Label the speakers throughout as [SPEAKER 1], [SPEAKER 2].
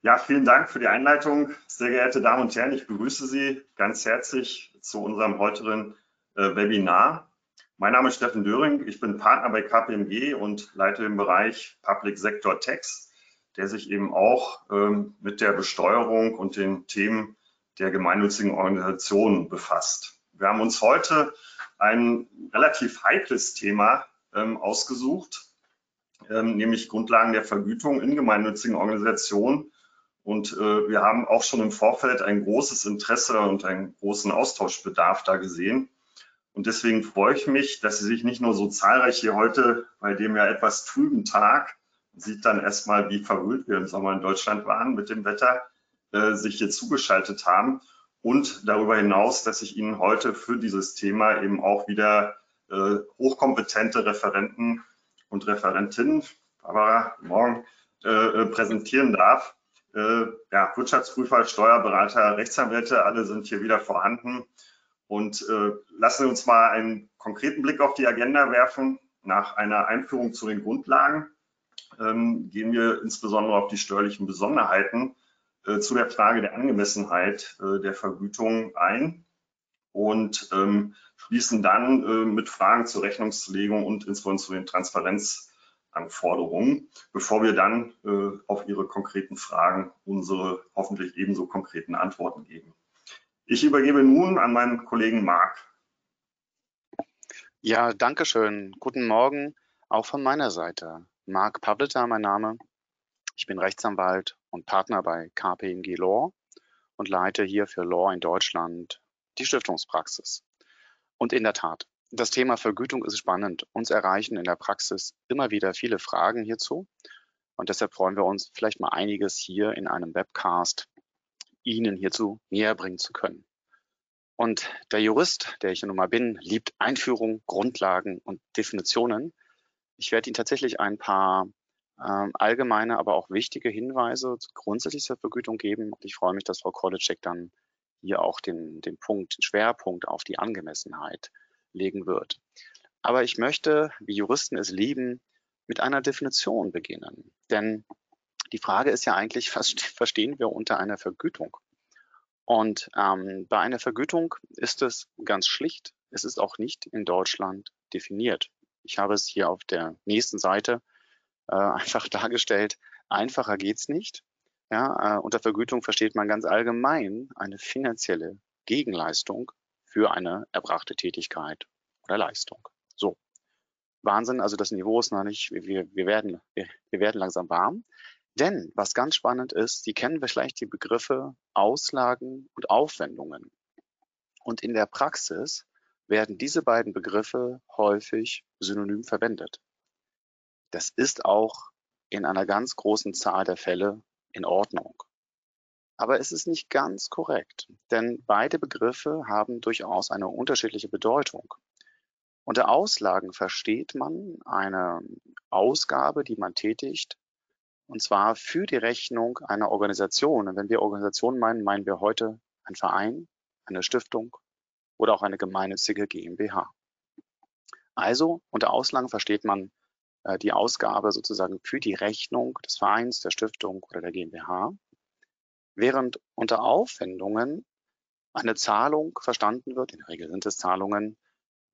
[SPEAKER 1] Ja, vielen Dank für die Einleitung. Sehr geehrte Damen und Herren, ich begrüße Sie ganz herzlich zu unserem heutigen äh, Webinar. Mein Name ist Steffen Döring, ich bin Partner bei KPMG und leite den Bereich Public Sector Tax, der sich eben auch ähm, mit der Besteuerung und den Themen der gemeinnützigen Organisationen befasst. Wir haben uns heute ein relativ heikles Thema ähm, ausgesucht, ähm, nämlich Grundlagen der Vergütung in gemeinnützigen Organisationen und äh, wir haben auch schon im Vorfeld ein großes Interesse und einen großen Austauschbedarf da gesehen. Und deswegen freue ich mich, dass Sie sich nicht nur so zahlreich hier heute bei dem ja etwas trüben Tag, sieht dann erstmal, wie verwöhnt wir im Sommer in Deutschland waren mit dem Wetter, äh, sich hier zugeschaltet haben. Und darüber hinaus, dass ich Ihnen heute für dieses Thema eben auch wieder äh, hochkompetente Referenten und Referentinnen, Barbara, morgen, äh, präsentieren darf äh, ja, Wirtschaftsprüfer, Steuerberater, Rechtsanwälte, alle sind hier wieder vorhanden. Und äh, lassen Sie uns mal einen konkreten Blick auf die Agenda werfen. Nach einer Einführung zu den Grundlagen ähm, gehen wir insbesondere auf die steuerlichen Besonderheiten äh, zu der Frage der Angemessenheit äh, der Vergütung ein und ähm, schließen dann äh, mit Fragen zur Rechnungslegung und insbesondere zu den Transparenz Anforderungen, bevor wir dann äh, auf Ihre konkreten Fragen unsere hoffentlich ebenso konkreten Antworten geben. Ich übergebe nun an meinen Kollegen Marc.
[SPEAKER 2] Ja, danke schön. Guten Morgen auch von meiner Seite. Marc Pavlita, mein Name. Ich bin Rechtsanwalt und Partner bei KPMG Law und leite hier für Law in Deutschland die Stiftungspraxis. Und in der Tat, das Thema Vergütung ist spannend. Uns erreichen in der Praxis immer wieder viele Fragen hierzu. Und deshalb freuen wir uns, vielleicht mal einiges hier in einem Webcast Ihnen hierzu näher bringen zu können. Und der Jurist, der ich nun mal bin, liebt Einführung, Grundlagen und Definitionen. Ich werde Ihnen tatsächlich ein paar ähm, allgemeine, aber auch wichtige Hinweise grundsätzlich zur Vergütung geben. Und ich freue mich, dass Frau Kolitschek dann hier auch den, den Punkt, Schwerpunkt auf die Angemessenheit legen wird. Aber ich möchte, wie Juristen es lieben, mit einer Definition beginnen. Denn die Frage ist ja eigentlich, was verstehen wir unter einer Vergütung? Und ähm, bei einer Vergütung ist es ganz schlicht, es ist auch nicht in Deutschland definiert. Ich habe es hier auf der nächsten Seite äh, einfach dargestellt. Einfacher geht's nicht. Ja, äh, unter Vergütung versteht man ganz allgemein eine finanzielle Gegenleistung für eine erbrachte Tätigkeit oder Leistung. So. Wahnsinn, also das Niveau ist noch nicht, wir, wir, werden, wir, wir werden langsam warm. Denn was ganz spannend ist, Sie kennen vielleicht die Begriffe Auslagen und Aufwendungen. Und in der Praxis werden diese beiden Begriffe häufig synonym verwendet. Das ist auch in einer ganz großen Zahl der Fälle in Ordnung. Aber es ist nicht ganz korrekt, denn beide Begriffe haben durchaus eine unterschiedliche Bedeutung. Unter Auslagen versteht man eine Ausgabe, die man tätigt, und zwar für die Rechnung einer Organisation. Und wenn wir Organisation meinen, meinen wir heute ein Verein, eine Stiftung oder auch eine gemeinnützige GmbH. Also unter Auslagen versteht man äh, die Ausgabe sozusagen für die Rechnung des Vereins, der Stiftung oder der GmbH während unter Aufwendungen eine Zahlung verstanden wird, in der Regel sind es Zahlungen,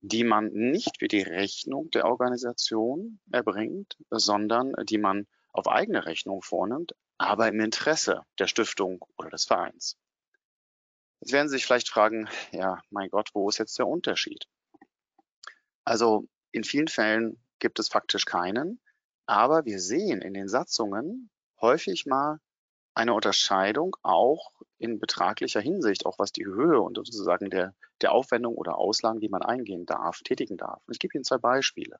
[SPEAKER 2] die man nicht für die Rechnung der Organisation erbringt, sondern die man auf eigene Rechnung vornimmt, aber im Interesse der Stiftung oder des Vereins. Jetzt werden Sie sich vielleicht fragen, ja, mein Gott, wo ist jetzt der Unterschied? Also in vielen Fällen gibt es faktisch keinen, aber wir sehen in den Satzungen häufig mal eine Unterscheidung auch in betraglicher Hinsicht, auch was die Höhe und sozusagen der, der Aufwendung oder Auslagen, die man eingehen darf, tätigen darf. Und ich gebe Ihnen zwei Beispiele.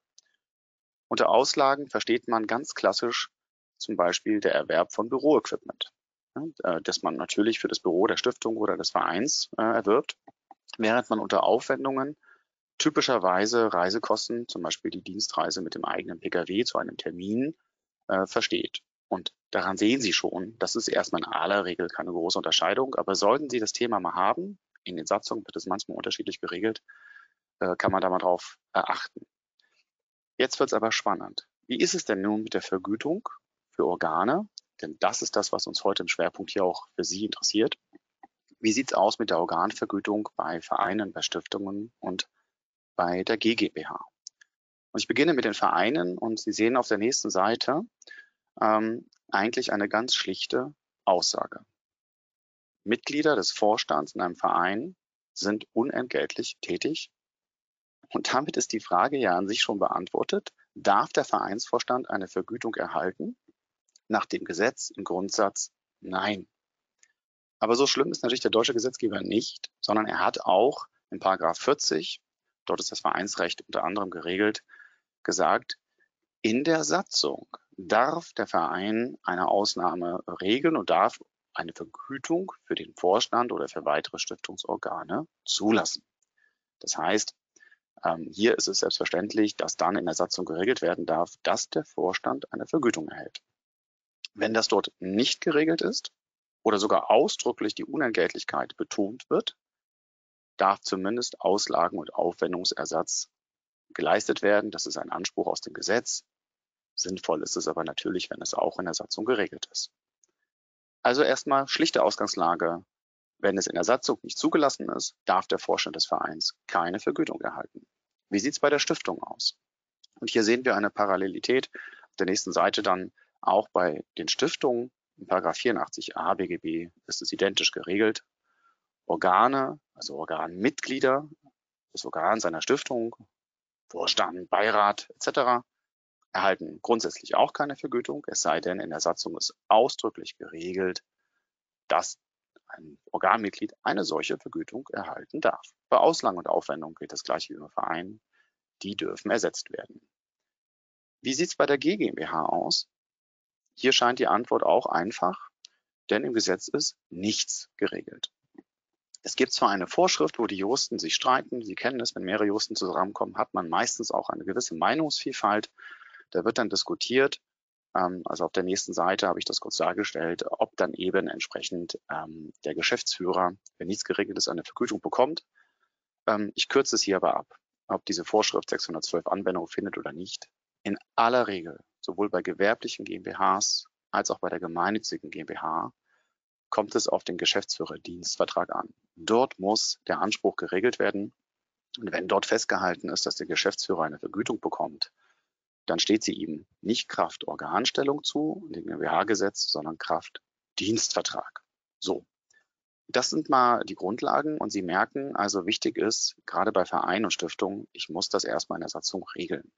[SPEAKER 2] Unter Auslagen versteht man ganz klassisch zum Beispiel der Erwerb von Büroequipment, äh, das man natürlich für das Büro der Stiftung oder des Vereins äh, erwirbt, während man unter Aufwendungen typischerweise Reisekosten, zum Beispiel die Dienstreise mit dem eigenen Pkw zu einem Termin, äh, versteht. Und daran sehen Sie schon, das ist erstmal in aller Regel keine große Unterscheidung. Aber sollten Sie das Thema mal haben, in den Satzungen wird es manchmal unterschiedlich geregelt, äh, kann man da mal drauf achten. Jetzt wird es aber spannend. Wie ist es denn nun mit der Vergütung für Organe, denn das ist das, was uns heute im Schwerpunkt hier auch für Sie interessiert. Wie sieht es aus mit der Organvergütung bei Vereinen, bei Stiftungen und bei der GGBH? Und ich beginne mit den Vereinen und Sie sehen auf der nächsten Seite ähm, eigentlich eine ganz schlichte Aussage. Mitglieder des Vorstands in einem Verein sind unentgeltlich tätig. Und damit ist die Frage ja an sich schon beantwortet. Darf der Vereinsvorstand eine Vergütung erhalten? Nach dem Gesetz im Grundsatz nein. Aber so schlimm ist natürlich der deutsche Gesetzgeber nicht, sondern er hat auch in Paragraph 40, dort ist das Vereinsrecht unter anderem geregelt, gesagt, in der Satzung darf der Verein eine Ausnahme regeln und darf eine Vergütung für den Vorstand oder für weitere Stiftungsorgane zulassen. Das heißt, ähm, hier ist es selbstverständlich, dass dann in der Satzung geregelt werden darf, dass der Vorstand eine Vergütung erhält. Wenn das dort nicht geregelt ist oder sogar ausdrücklich die Unentgeltlichkeit betont wird, darf zumindest Auslagen und Aufwendungsersatz geleistet werden. Das ist ein Anspruch aus dem Gesetz. Sinnvoll ist es aber natürlich, wenn es auch in der Satzung geregelt ist. Also erstmal schlichte Ausgangslage. Wenn es in der Satzung nicht zugelassen ist, darf der Vorstand des Vereins keine Vergütung erhalten. Wie sieht es bei der Stiftung aus? Und hier sehen wir eine Parallelität. Auf der nächsten Seite dann auch bei den Stiftungen. In 84a BGB ist es identisch geregelt. Organe, also Organmitglieder des Organs seiner Stiftung, Vorstand, Beirat etc. erhalten grundsätzlich auch keine Vergütung, es sei denn, in der Satzung ist ausdrücklich geregelt, dass ein Organmitglied eine solche Vergütung erhalten darf. Bei Auslagen und Aufwendungen gilt das gleiche wie im Verein. Die dürfen ersetzt werden. Wie sieht es bei der GmbH aus? Hier scheint die Antwort auch einfach, denn im Gesetz ist nichts geregelt. Es gibt zwar eine Vorschrift, wo die Juristen sich streiten. Sie kennen es, wenn mehrere Juristen zusammenkommen, hat man meistens auch eine gewisse Meinungsvielfalt. Da wird dann diskutiert. Ähm, also auf der nächsten Seite habe ich das kurz dargestellt, ob dann eben entsprechend ähm, der Geschäftsführer, wenn nichts geregelt ist, eine Vergütung bekommt. Ähm, ich kürze es hier aber ab, ob diese Vorschrift 612 Anwendung findet oder nicht. In aller Regel, sowohl bei gewerblichen GmbHs als auch bei der gemeinnützigen GmbH, kommt es auf den Geschäftsführerdienstvertrag an. Dort muss der Anspruch geregelt werden. Und wenn dort festgehalten ist, dass der Geschäftsführer eine Vergütung bekommt, dann steht sie ihm nicht Kraft Organstellung zu, dem GmbH-Gesetz, sondern Kraft Dienstvertrag. So. Das sind mal die Grundlagen und Sie merken, also wichtig ist, gerade bei Vereinen und Stiftungen, ich muss das erstmal in der Satzung regeln.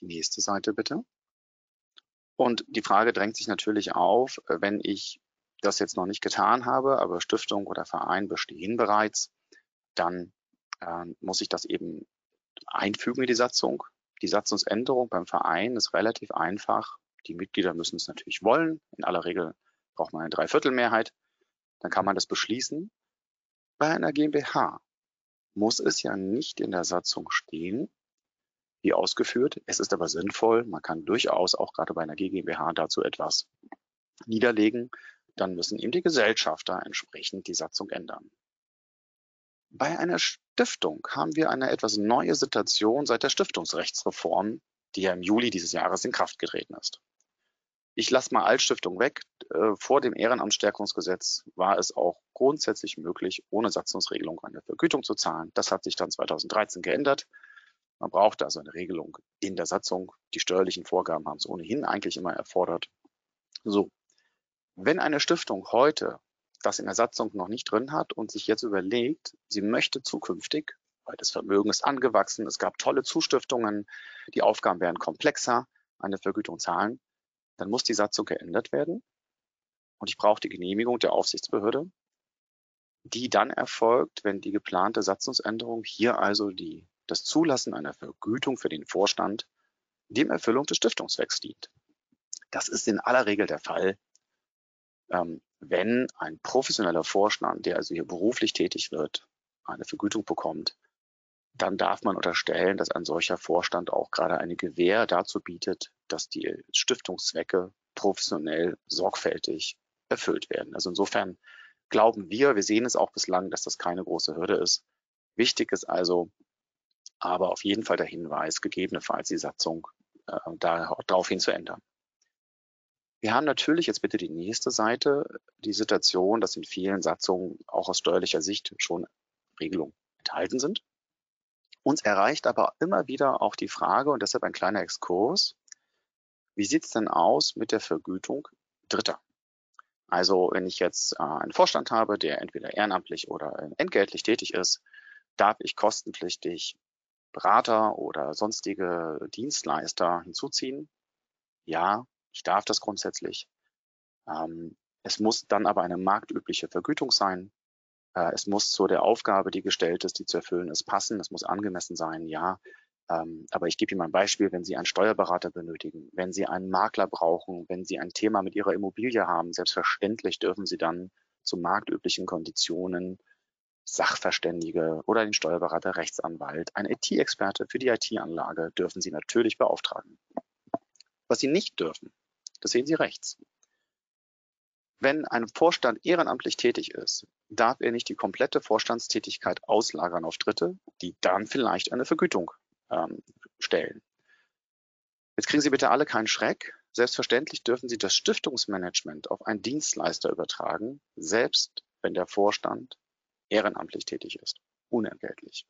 [SPEAKER 2] Die nächste Seite bitte. Und die Frage drängt sich natürlich auf, wenn ich das jetzt noch nicht getan habe, aber Stiftung oder Verein bestehen bereits, dann äh, muss ich das eben einfügen in die Satzung. Die Satzungsänderung beim Verein ist relativ einfach. Die Mitglieder müssen es natürlich wollen. In aller Regel braucht man eine Dreiviertelmehrheit. Dann kann man das beschließen. Bei einer GmbH muss es ja nicht in der Satzung stehen, wie ausgeführt. Es ist aber sinnvoll. Man kann durchaus auch gerade bei einer GmbH dazu etwas niederlegen dann müssen ihm die Gesellschafter entsprechend die Satzung ändern. Bei einer Stiftung haben wir eine etwas neue Situation seit der Stiftungsrechtsreform, die ja im Juli dieses Jahres in Kraft getreten ist. Ich lasse mal Altstiftung weg. Äh, vor dem Ehrenamtsstärkungsgesetz war es auch grundsätzlich möglich, ohne Satzungsregelung eine Vergütung zu zahlen. Das hat sich dann 2013 geändert. Man brauchte also eine Regelung in der Satzung. Die steuerlichen Vorgaben haben es ohnehin eigentlich immer erfordert. So, wenn eine Stiftung heute das in der Satzung noch nicht drin hat und sich jetzt überlegt, sie möchte zukünftig, weil das Vermögen ist angewachsen, es gab tolle Zustiftungen, die Aufgaben werden komplexer, eine Vergütung zahlen, dann muss die Satzung geändert werden und ich brauche die Genehmigung der Aufsichtsbehörde, die dann erfolgt, wenn die geplante Satzungsänderung hier also die, das Zulassen einer Vergütung für den Vorstand dem Erfüllung des Stiftungszwecks dient. Das ist in aller Regel der Fall, wenn ein professioneller Vorstand, der also hier beruflich tätig wird, eine Vergütung bekommt, dann darf man unterstellen, dass ein solcher Vorstand auch gerade eine Gewähr dazu bietet, dass die Stiftungszwecke professionell sorgfältig erfüllt werden. Also insofern glauben wir, wir sehen es auch bislang, dass das keine große Hürde ist. Wichtig ist also aber auf jeden Fall der Hinweis, gegebenenfalls die Satzung äh, daraufhin zu ändern. Wir haben natürlich jetzt bitte die nächste Seite, die Situation, dass in vielen Satzungen auch aus steuerlicher Sicht schon Regelungen enthalten sind. Uns erreicht aber immer wieder auch die Frage, und deshalb ein kleiner Exkurs, wie sieht es denn aus mit der Vergütung Dritter? Also wenn ich jetzt äh, einen Vorstand habe, der entweder ehrenamtlich oder entgeltlich tätig ist, darf ich kostenpflichtig Berater oder sonstige Dienstleister hinzuziehen? Ja, ich darf das grundsätzlich. Ähm, es muss dann aber eine marktübliche Vergütung sein. Äh, es muss zu der Aufgabe, die gestellt ist, die zu erfüllen ist, passen. Es muss angemessen sein, ja. Ähm, aber ich gebe Ihnen mal ein Beispiel, wenn Sie einen Steuerberater benötigen, wenn Sie einen Makler brauchen, wenn Sie ein Thema mit Ihrer Immobilie haben, selbstverständlich dürfen Sie dann zu marktüblichen Konditionen Sachverständige oder den Steuerberater, Rechtsanwalt, ein IT-Experte für die IT-Anlage dürfen Sie natürlich beauftragen. Was Sie nicht dürfen, das sehen Sie rechts. Wenn ein Vorstand ehrenamtlich tätig ist, darf er nicht die komplette Vorstandstätigkeit auslagern auf Dritte, die dann vielleicht eine Vergütung ähm, stellen. Jetzt kriegen Sie bitte alle keinen Schreck. Selbstverständlich dürfen Sie das Stiftungsmanagement auf einen Dienstleister übertragen, selbst wenn der Vorstand ehrenamtlich tätig ist, unentgeltlich.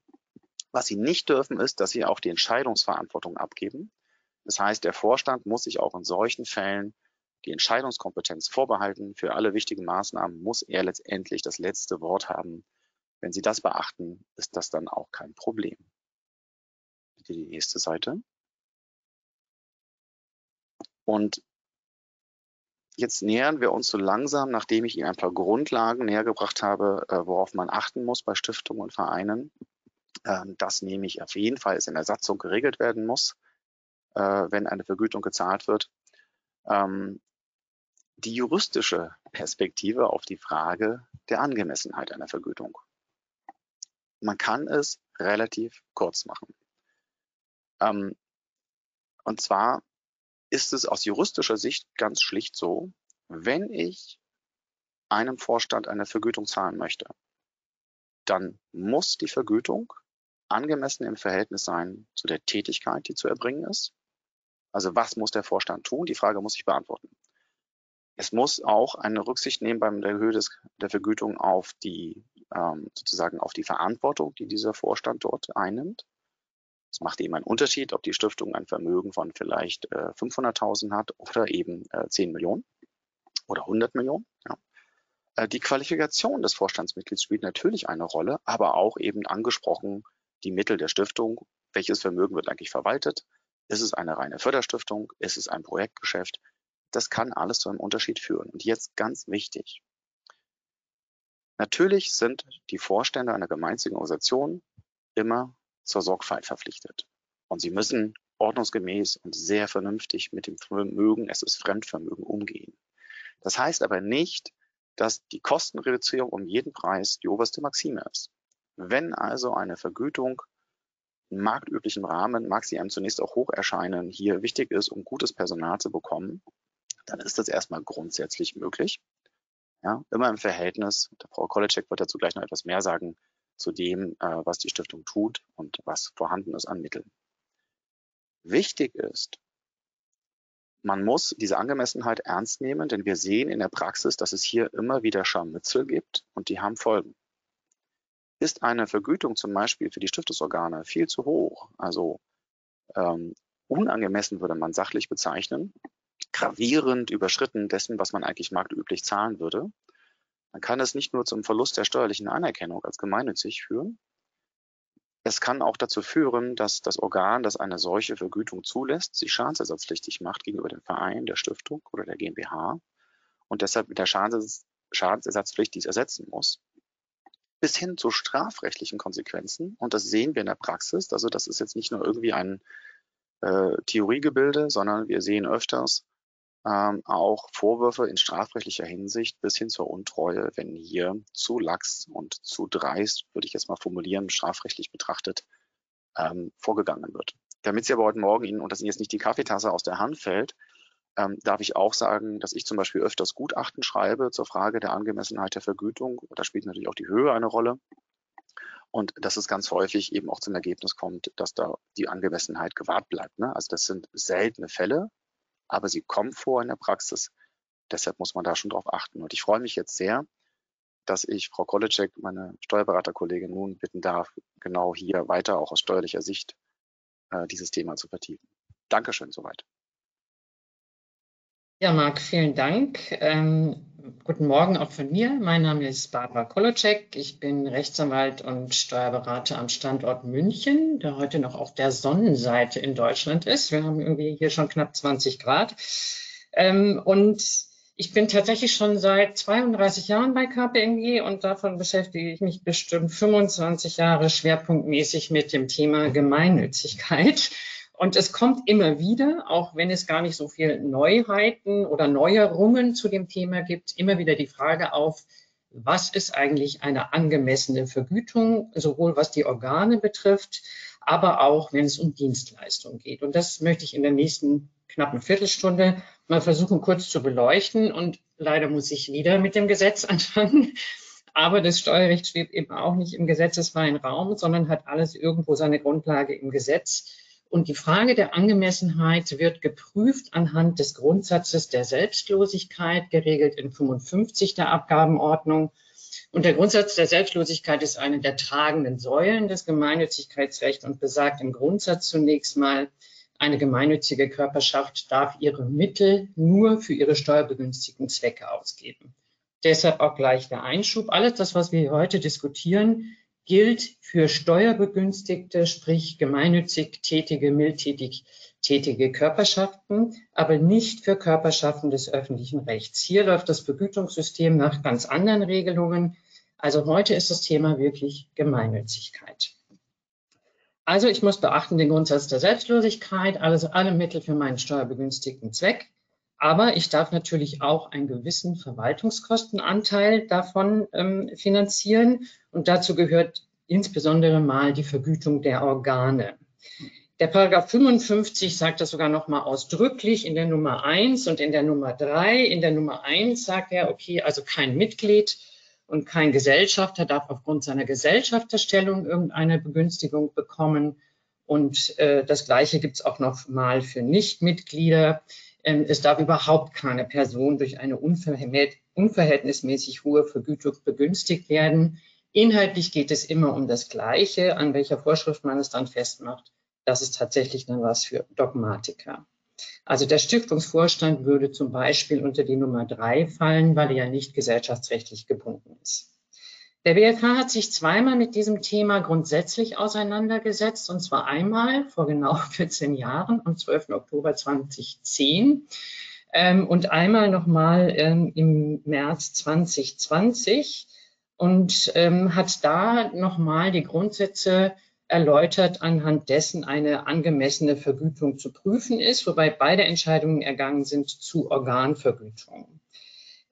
[SPEAKER 2] Was Sie nicht dürfen, ist, dass Sie auch die Entscheidungsverantwortung abgeben. Das heißt, der Vorstand muss sich auch in solchen Fällen die Entscheidungskompetenz vorbehalten. Für alle wichtigen Maßnahmen muss er letztendlich das letzte Wort haben. Wenn Sie das beachten, ist das dann auch kein Problem. Bitte die nächste Seite. Und jetzt nähern wir uns so langsam, nachdem ich Ihnen ein paar Grundlagen näher gebracht habe, äh, worauf man achten muss bei Stiftungen und Vereinen. Ähm, das nämlich auf jeden Fall in der Satzung geregelt werden muss, äh, wenn eine Vergütung gezahlt wird. Ähm, die juristische Perspektive auf die Frage der Angemessenheit einer Vergütung. Man kann es relativ kurz machen. Ähm, und zwar ist es aus juristischer Sicht ganz schlicht so, wenn ich einem Vorstand eine Vergütung zahlen möchte, dann muss die Vergütung angemessen im Verhältnis sein zu der Tätigkeit, die zu erbringen ist. Also was muss der Vorstand tun? Die Frage muss ich beantworten. Es muss auch eine Rücksicht nehmen beim der Höhe des, der Vergütung auf die ähm, sozusagen auf die Verantwortung, die dieser Vorstand dort einnimmt. Es macht eben einen Unterschied, ob die Stiftung ein Vermögen von vielleicht äh, 500.000 hat oder eben äh, 10 Millionen oder 100 Millionen. Ja. Äh, die Qualifikation des Vorstandsmitglieds spielt natürlich eine Rolle, aber auch eben angesprochen die Mittel der Stiftung. Welches Vermögen wird eigentlich verwaltet? Ist es eine reine Förderstiftung? Ist es ein Projektgeschäft? Das kann alles zu einem Unterschied führen. Und jetzt ganz wichtig. Natürlich sind die Vorstände einer gemeinnützigen Organisation immer zur Sorgfalt verpflichtet. Und sie müssen ordnungsgemäß und sehr vernünftig mit dem Vermögen, es ist Fremdvermögen, umgehen. Das heißt aber nicht, dass die Kostenreduzierung um jeden Preis die oberste Maxime ist. Wenn also eine Vergütung marktüblichen Rahmen, mag sie einem zunächst auch hoch erscheinen, hier wichtig ist, um gutes Personal zu bekommen, dann ist das erstmal grundsätzlich möglich. Ja, immer im Verhältnis, der Frau Kolitschek wird dazu gleich noch etwas mehr sagen, zu dem, äh, was die Stiftung tut und was vorhanden ist an Mitteln. Wichtig ist, man muss diese Angemessenheit ernst nehmen, denn wir sehen in der Praxis, dass es hier immer wieder Scharmützel gibt und die haben Folgen. Ist eine Vergütung zum Beispiel für die Stiftungsorgane viel zu hoch, also ähm, unangemessen würde man sachlich bezeichnen, gravierend überschritten dessen, was man eigentlich marktüblich zahlen würde, dann kann es nicht nur zum Verlust der steuerlichen Anerkennung als gemeinnützig führen, es kann auch dazu führen, dass das Organ, das eine solche Vergütung zulässt, sich schadensersatzpflichtig macht gegenüber dem Verein, der Stiftung oder der GmbH und deshalb mit der Schadensersatzpflicht dies ersetzen muss. Bis hin zu strafrechtlichen Konsequenzen. Und das sehen wir in der Praxis. Also das ist jetzt nicht nur irgendwie ein äh, Theoriegebilde, sondern wir sehen öfters, ähm, auch Vorwürfe in strafrechtlicher Hinsicht bis hin zur Untreue, wenn hier zu lax und zu dreist, würde ich jetzt mal formulieren, strafrechtlich betrachtet, ähm, vorgegangen wird. Damit Sie aber heute Morgen Ihnen, und dass Ihnen jetzt nicht die Kaffeetasse aus der Hand fällt, ähm, darf ich auch sagen, dass ich zum Beispiel öfters Gutachten schreibe zur Frage der Angemessenheit der Vergütung. Da spielt natürlich auch die Höhe eine Rolle. Und dass es ganz häufig eben auch zum Ergebnis kommt, dass da die Angemessenheit gewahrt bleibt. Ne? Also das sind seltene Fälle, aber sie kommen vor in der Praxis. Deshalb muss man da schon drauf achten. Und ich freue mich jetzt sehr, dass ich Frau Kolicek, meine Steuerberaterkollegin, nun bitten darf, genau hier weiter auch aus steuerlicher Sicht äh, dieses Thema zu vertiefen. Dankeschön soweit.
[SPEAKER 3] Ja, Marc, vielen Dank. Ähm, guten Morgen auch von mir. Mein Name ist Barbara Kolocek. Ich bin Rechtsanwalt und Steuerberater am Standort München, der heute noch auf der Sonnenseite in Deutschland ist. Wir haben irgendwie hier schon knapp 20 Grad. Ähm, und ich bin tatsächlich schon seit 32 Jahren bei KPMG und davon beschäftige ich mich bestimmt 25 Jahre schwerpunktmäßig mit dem Thema Gemeinnützigkeit. Und es kommt immer wieder, auch wenn es gar nicht so viel Neuheiten oder Neuerungen zu dem Thema gibt, immer wieder die Frage auf, was ist eigentlich eine angemessene Vergütung, sowohl was die Organe betrifft, aber auch wenn es um Dienstleistungen geht. Und das möchte ich in der nächsten knappen Viertelstunde mal versuchen kurz zu beleuchten. Und leider muss ich wieder mit dem Gesetz anfangen. Aber das Steuerrecht schwebt eben auch nicht im gesetzesfreien Raum, sondern hat alles irgendwo seine Grundlage im Gesetz. Und die Frage der Angemessenheit wird geprüft anhand des Grundsatzes der Selbstlosigkeit, geregelt in 55 der Abgabenordnung. Und der Grundsatz der Selbstlosigkeit ist eine der tragenden Säulen des Gemeinnützigkeitsrechts und besagt im Grundsatz zunächst mal, eine gemeinnützige Körperschaft darf ihre Mittel nur für ihre steuerbegünstigten Zwecke ausgeben. Deshalb auch gleich der Einschub. Alles das, was wir heute diskutieren, gilt für steuerbegünstigte, sprich gemeinnützig tätige, mildtätig tätige Körperschaften, aber nicht für Körperschaften des öffentlichen Rechts. Hier läuft das Vergütungssystem nach ganz anderen Regelungen. Also heute ist das Thema wirklich Gemeinnützigkeit. Also ich muss beachten den Grundsatz der Selbstlosigkeit, also alle Mittel für meinen steuerbegünstigten Zweck. Aber ich darf natürlich auch einen gewissen Verwaltungskostenanteil davon ähm, finanzieren. Und dazu gehört insbesondere mal die Vergütung der Organe. Der Paragraph 55 sagt das sogar noch mal ausdrücklich in der Nummer 1 und in der Nummer 3. In der Nummer 1 sagt er, okay, also kein Mitglied und kein Gesellschafter darf aufgrund seiner Gesellschafterstellung irgendeine Begünstigung bekommen. Und äh, das Gleiche gibt es auch noch mal für Nichtmitglieder. Ähm, es darf überhaupt keine Person durch eine unverhältnismäßig hohe Vergütung begünstigt werden. Inhaltlich geht es immer um das Gleiche, an welcher Vorschrift man es dann festmacht. Das ist tatsächlich dann was für Dogmatiker. Also der Stiftungsvorstand würde zum Beispiel unter die Nummer drei fallen, weil er ja nicht gesellschaftsrechtlich gebunden ist. Der BFH hat sich zweimal mit diesem Thema grundsätzlich auseinandergesetzt, und zwar einmal vor genau 14 Jahren, am 12. Oktober 2010, ähm, und einmal nochmal ähm, im März 2020 und ähm, hat da nochmal die Grundsätze erläutert, anhand dessen eine angemessene Vergütung zu prüfen ist, wobei beide Entscheidungen ergangen sind zu Organvergütung.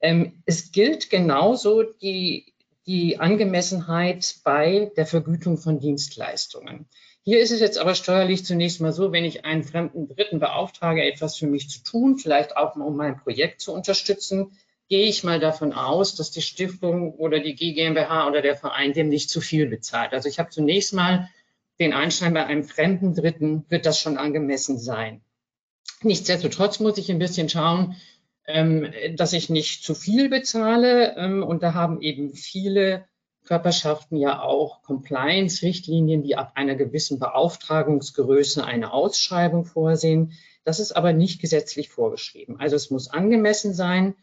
[SPEAKER 3] Ähm, es gilt genauso die, die Angemessenheit bei der Vergütung von Dienstleistungen. Hier ist es jetzt aber steuerlich zunächst mal so, wenn ich einen fremden Dritten beauftrage, etwas für mich zu tun, vielleicht auch um mein Projekt zu unterstützen, gehe ich mal davon aus, dass die Stiftung oder die GmbH oder der Verein dem nicht zu viel bezahlt. Also ich habe zunächst mal den Einstein bei einem fremden Dritten wird das schon angemessen sein. Nichtsdestotrotz muss ich ein bisschen schauen, ähm, dass ich nicht zu viel bezahle. Ähm, und da haben eben viele Körperschaften ja auch Compliance-Richtlinien, die ab einer gewissen Beauftragungsgröße eine Ausschreibung vorsehen. Das ist aber nicht gesetzlich vorgeschrieben. Also es muss angemessen sein,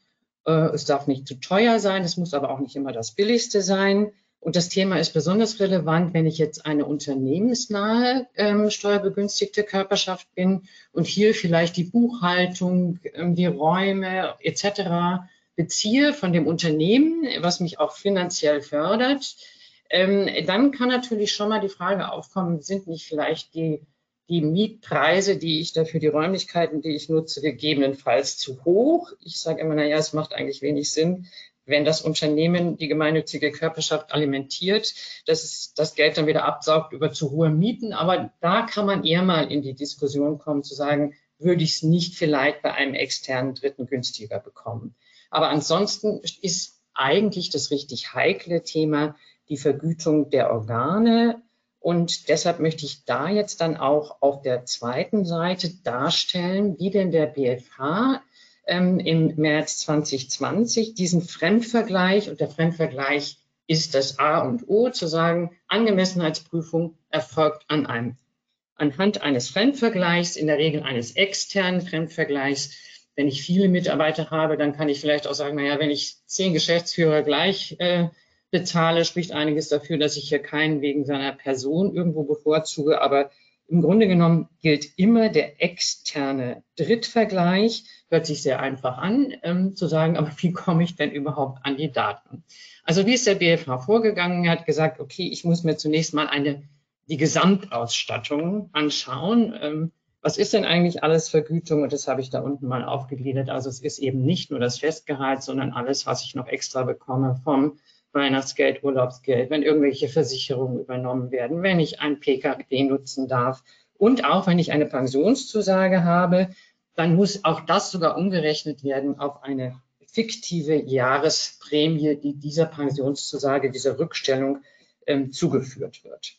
[SPEAKER 3] es darf nicht zu teuer sein, es muss aber auch nicht immer das billigste sein. Und das Thema ist besonders relevant, wenn ich jetzt eine unternehmensnahe ähm, steuerbegünstigte Körperschaft bin und hier vielleicht die Buchhaltung, ähm, die Räume etc. beziehe von dem Unternehmen, was mich auch finanziell fördert. Ähm, dann kann natürlich schon mal die Frage aufkommen, sind nicht vielleicht die, die Mietpreise, die ich dafür die Räumlichkeiten, die ich nutze, gegebenenfalls zu hoch? Ich sage immer, naja, es macht eigentlich wenig Sinn, wenn das Unternehmen die gemeinnützige Körperschaft alimentiert, dass es das Geld dann wieder absaugt über zu hohe Mieten. Aber da kann man eher mal in die Diskussion kommen, zu sagen, würde ich es nicht vielleicht bei einem externen Dritten günstiger bekommen. Aber ansonsten ist eigentlich das richtig heikle Thema die Vergütung der Organe Und deshalb möchte ich da jetzt dann auch auf der zweiten Seite darstellen, wie denn der BFH ähm, im März 2020 diesen Fremdvergleich, und der Fremdvergleich ist das A und O, zu sagen, Angemessenheitsprüfung erfolgt an einem, anhand eines Fremdvergleichs, in der Regel eines externen Fremdvergleichs. Wenn ich viele Mitarbeiter habe, dann kann ich vielleicht auch sagen, naja, wenn ich zehn Geschäftsführer gleich äh, bezahle, spricht einiges dafür, dass ich hier keinen wegen seiner Person irgendwo bevorzuge. Aber im Grunde genommen gilt immer der externe Drittvergleich. Hört sich sehr einfach an, ähm, zu sagen, aber wie komme ich denn überhaupt an die Daten? Also wie ist der BFH vorgegangen? Er hat gesagt, okay, ich muss mir zunächst mal eine, die Gesamtausstattung anschauen. Ähm, was ist denn eigentlich alles Vergütung? Und das habe ich da unten mal aufgegliedert. Also es ist eben nicht nur das Festgehalt, sondern alles, was ich noch extra bekomme vom Weihnachtsgeld, Urlaubsgeld, wenn irgendwelche Versicherungen übernommen werden, wenn ich ein PKW nutzen darf und auch wenn ich eine Pensionszusage habe, dann muss auch das sogar umgerechnet werden auf eine fiktive Jahresprämie, die dieser Pensionszusage, dieser Rückstellung ähm, zugeführt wird.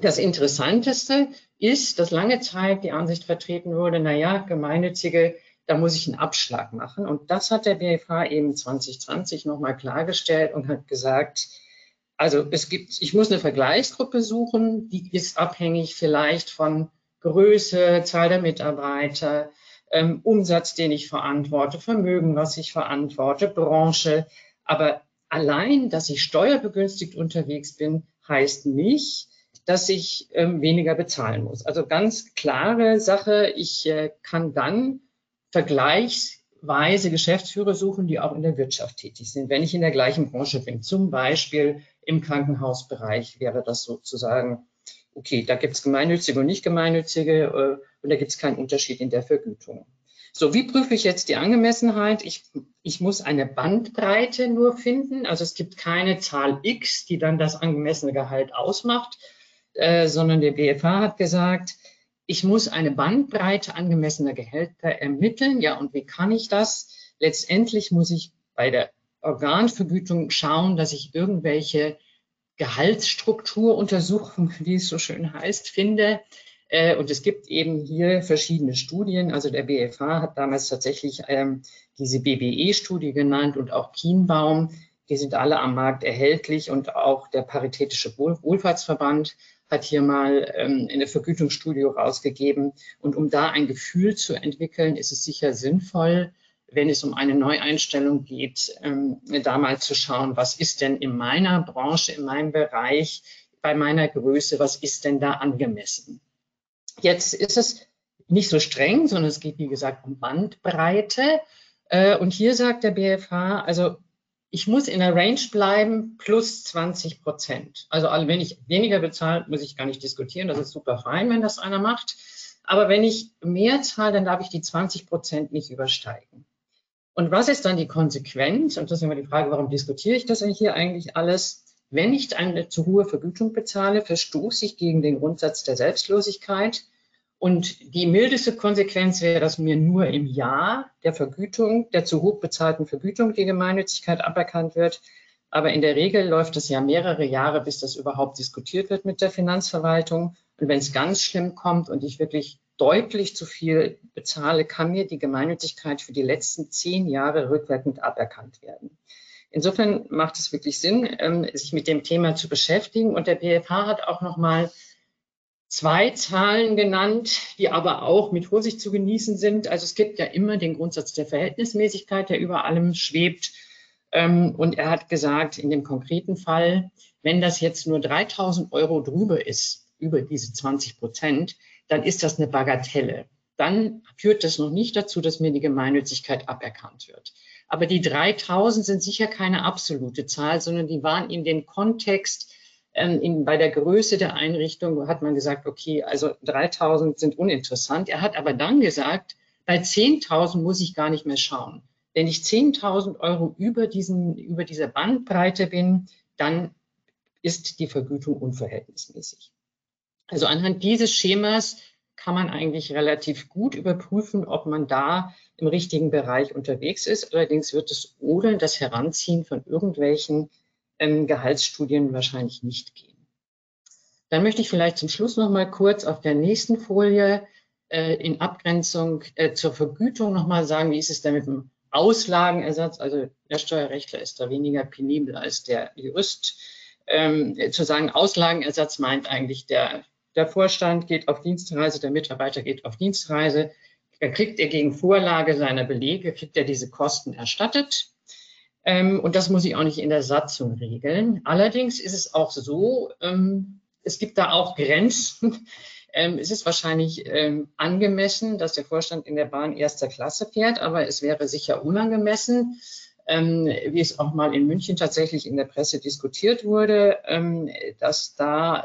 [SPEAKER 3] Das Interessanteste ist, dass lange Zeit die Ansicht vertreten wurde, naja, gemeinnützige da muss ich einen Abschlag machen. Und das hat der BFH eben 2020 nochmal klargestellt und hat gesagt, also es gibt, ich muss eine Vergleichsgruppe suchen, die ist abhängig vielleicht von Größe, Zahl der Mitarbeiter, ähm, Umsatz, den ich verantworte, Vermögen, was ich verantworte, Branche. Aber allein, dass ich steuerbegünstigt unterwegs bin, heißt nicht, dass ich ähm, weniger bezahlen muss. Also ganz klare Sache, ich äh, kann dann vergleichsweise Geschäftsführer suchen, die auch in der Wirtschaft tätig sind, wenn ich in der gleichen Branche bin. Zum Beispiel im Krankenhausbereich wäre das sozusagen, okay, da gibt es gemeinnützige und nicht gemeinnützige äh, und da gibt es keinen Unterschied in der Vergütung. So, wie prüfe ich jetzt die Angemessenheit? Ich, ich muss eine Bandbreite nur finden. Also es gibt keine Zahl X, die dann das angemessene Gehalt ausmacht, äh, sondern der BFH hat gesagt, ich muss eine Bandbreite angemessener Gehälter ermitteln. Ja, und wie kann ich das? Letztendlich muss ich bei der Organvergütung schauen, dass ich irgendwelche Gehaltsstrukturuntersuchungen, wie es so schön heißt, finde. Äh, und es gibt eben hier verschiedene Studien. Also der BFH hat damals tatsächlich ähm, diese BBE-Studie genannt und auch Kienbaum. Die sind alle am Markt erhältlich und auch der Paritätische Wohlfahrtsverband hat hier mal ähm, eine Vergütungsstudie rausgegeben. Und um da ein Gefühl zu entwickeln, ist es sicher sinnvoll, wenn es um eine Neueinstellung geht, ähm, da mal zu schauen, was ist denn in meiner Branche, in meinem Bereich, bei meiner Größe, was ist denn da angemessen? Jetzt ist es nicht so streng, sondern es geht, wie gesagt, um Bandbreite. Äh, und hier sagt der BFH, also ich muss in der Range bleiben plus 20 Prozent. Also wenn ich weniger bezahle, muss ich gar nicht diskutieren. Das ist super fein, wenn das einer macht. Aber wenn ich mehr zahle, dann darf ich die 20 Prozent nicht übersteigen. Und was ist dann die Konsequenz? Und das ist immer die Frage, warum diskutiere ich das hier eigentlich alles? Wenn ich eine zu hohe Vergütung bezahle, verstoße ich gegen den Grundsatz der Selbstlosigkeit und die mildeste Konsequenz wäre, dass mir nur im Jahr der Vergütung, der zu hoch bezahlten Vergütung, die Gemeinnützigkeit aberkannt wird. Aber in der Regel läuft es ja mehrere Jahre, bis das überhaupt diskutiert wird mit der Finanzverwaltung. Und wenn es ganz schlimm kommt und ich wirklich deutlich zu viel bezahle, kann mir die Gemeinnützigkeit für die letzten zehn Jahre rückwirkend aberkannt werden. Insofern macht es wirklich Sinn, ähm, sich mit dem Thema zu beschäftigen. Und der BFH hat auch noch mal zwei Zahlen genannt, die aber auch mit Vorsicht zu genießen sind. Also es gibt ja immer den Grundsatz der Verhältnismäßigkeit, der über allem schwebt. Ähm, und er hat gesagt, in dem konkreten Fall, wenn das jetzt nur 3000 Euro drüber ist, über diese 20 Prozent, dann ist das eine Bagatelle. Dann führt das noch nicht dazu, dass mir die Gemeinnützigkeit aberkannt wird. Aber die 3000 sind sicher keine absolute Zahl, sondern die waren in den Kontext ähm, in, bei der Größe der Einrichtung hat man gesagt, okay, also 3000 sind uninteressant. Er hat aber dann gesagt, bei 10.000 muss ich gar nicht mehr schauen. Wenn ich 10.000 Euro über, diesen, über dieser Bandbreite bin, dann ist die Vergütung unverhältnismäßig. Also anhand dieses Schemas kann man eigentlich relativ gut überprüfen, ob man da im richtigen Bereich unterwegs ist. Allerdings wird es ohne das Heranziehen von irgendwelchen ähm, Gehaltsstudien wahrscheinlich nicht gehen. Dann möchte ich vielleicht zum Schluss noch mal kurz auf der nächsten Folie äh, in Abgrenzung äh, zur Vergütung noch mal sagen, wie ist es denn mit dem Auslagenersatz? Also der Steuerrechtler ist da weniger penibel als der Jurist. Ähm, zu sagen, Auslagenersatz meint eigentlich, der, der Vorstand geht auf Dienstreise, der Mitarbeiter geht auf Dienstreise, dann kriegt er gegen Vorlage seiner Belege, kriegt er diese Kosten erstattet. Ähm, und das muss ich auch nicht in der Satzung regeln. Allerdings ist es auch so, ähm, es gibt da auch Grenzen. Ähm, es ist wahrscheinlich angemessen, dass der Vorstand in der Bahn erster Klasse fährt, aber es wäre sicher unangemessen, wie es auch mal in München tatsächlich in der Presse diskutiert wurde, dass da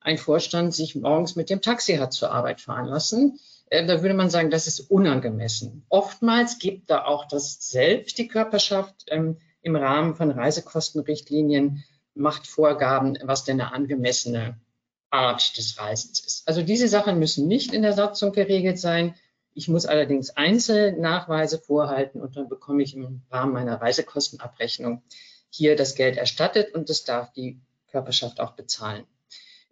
[SPEAKER 3] ein Vorstand sich morgens mit dem Taxi hat zur Arbeit fahren lassen. Äh, da würde man sagen, das ist unangemessen. Oftmals gibt da auch das selbst die Körperschaft ähm, im Rahmen von Reisekostenrichtlinien macht Vorgaben, was denn eine angemessene Art des Reisens ist. Also diese Sachen müssen nicht in der Satzung geregelt sein. Ich muss allerdings Einzelnachweise vorhalten und dann bekomme ich im Rahmen meiner Reisekostenabrechnung hier das Geld erstattet und das darf die Körperschaft auch bezahlen.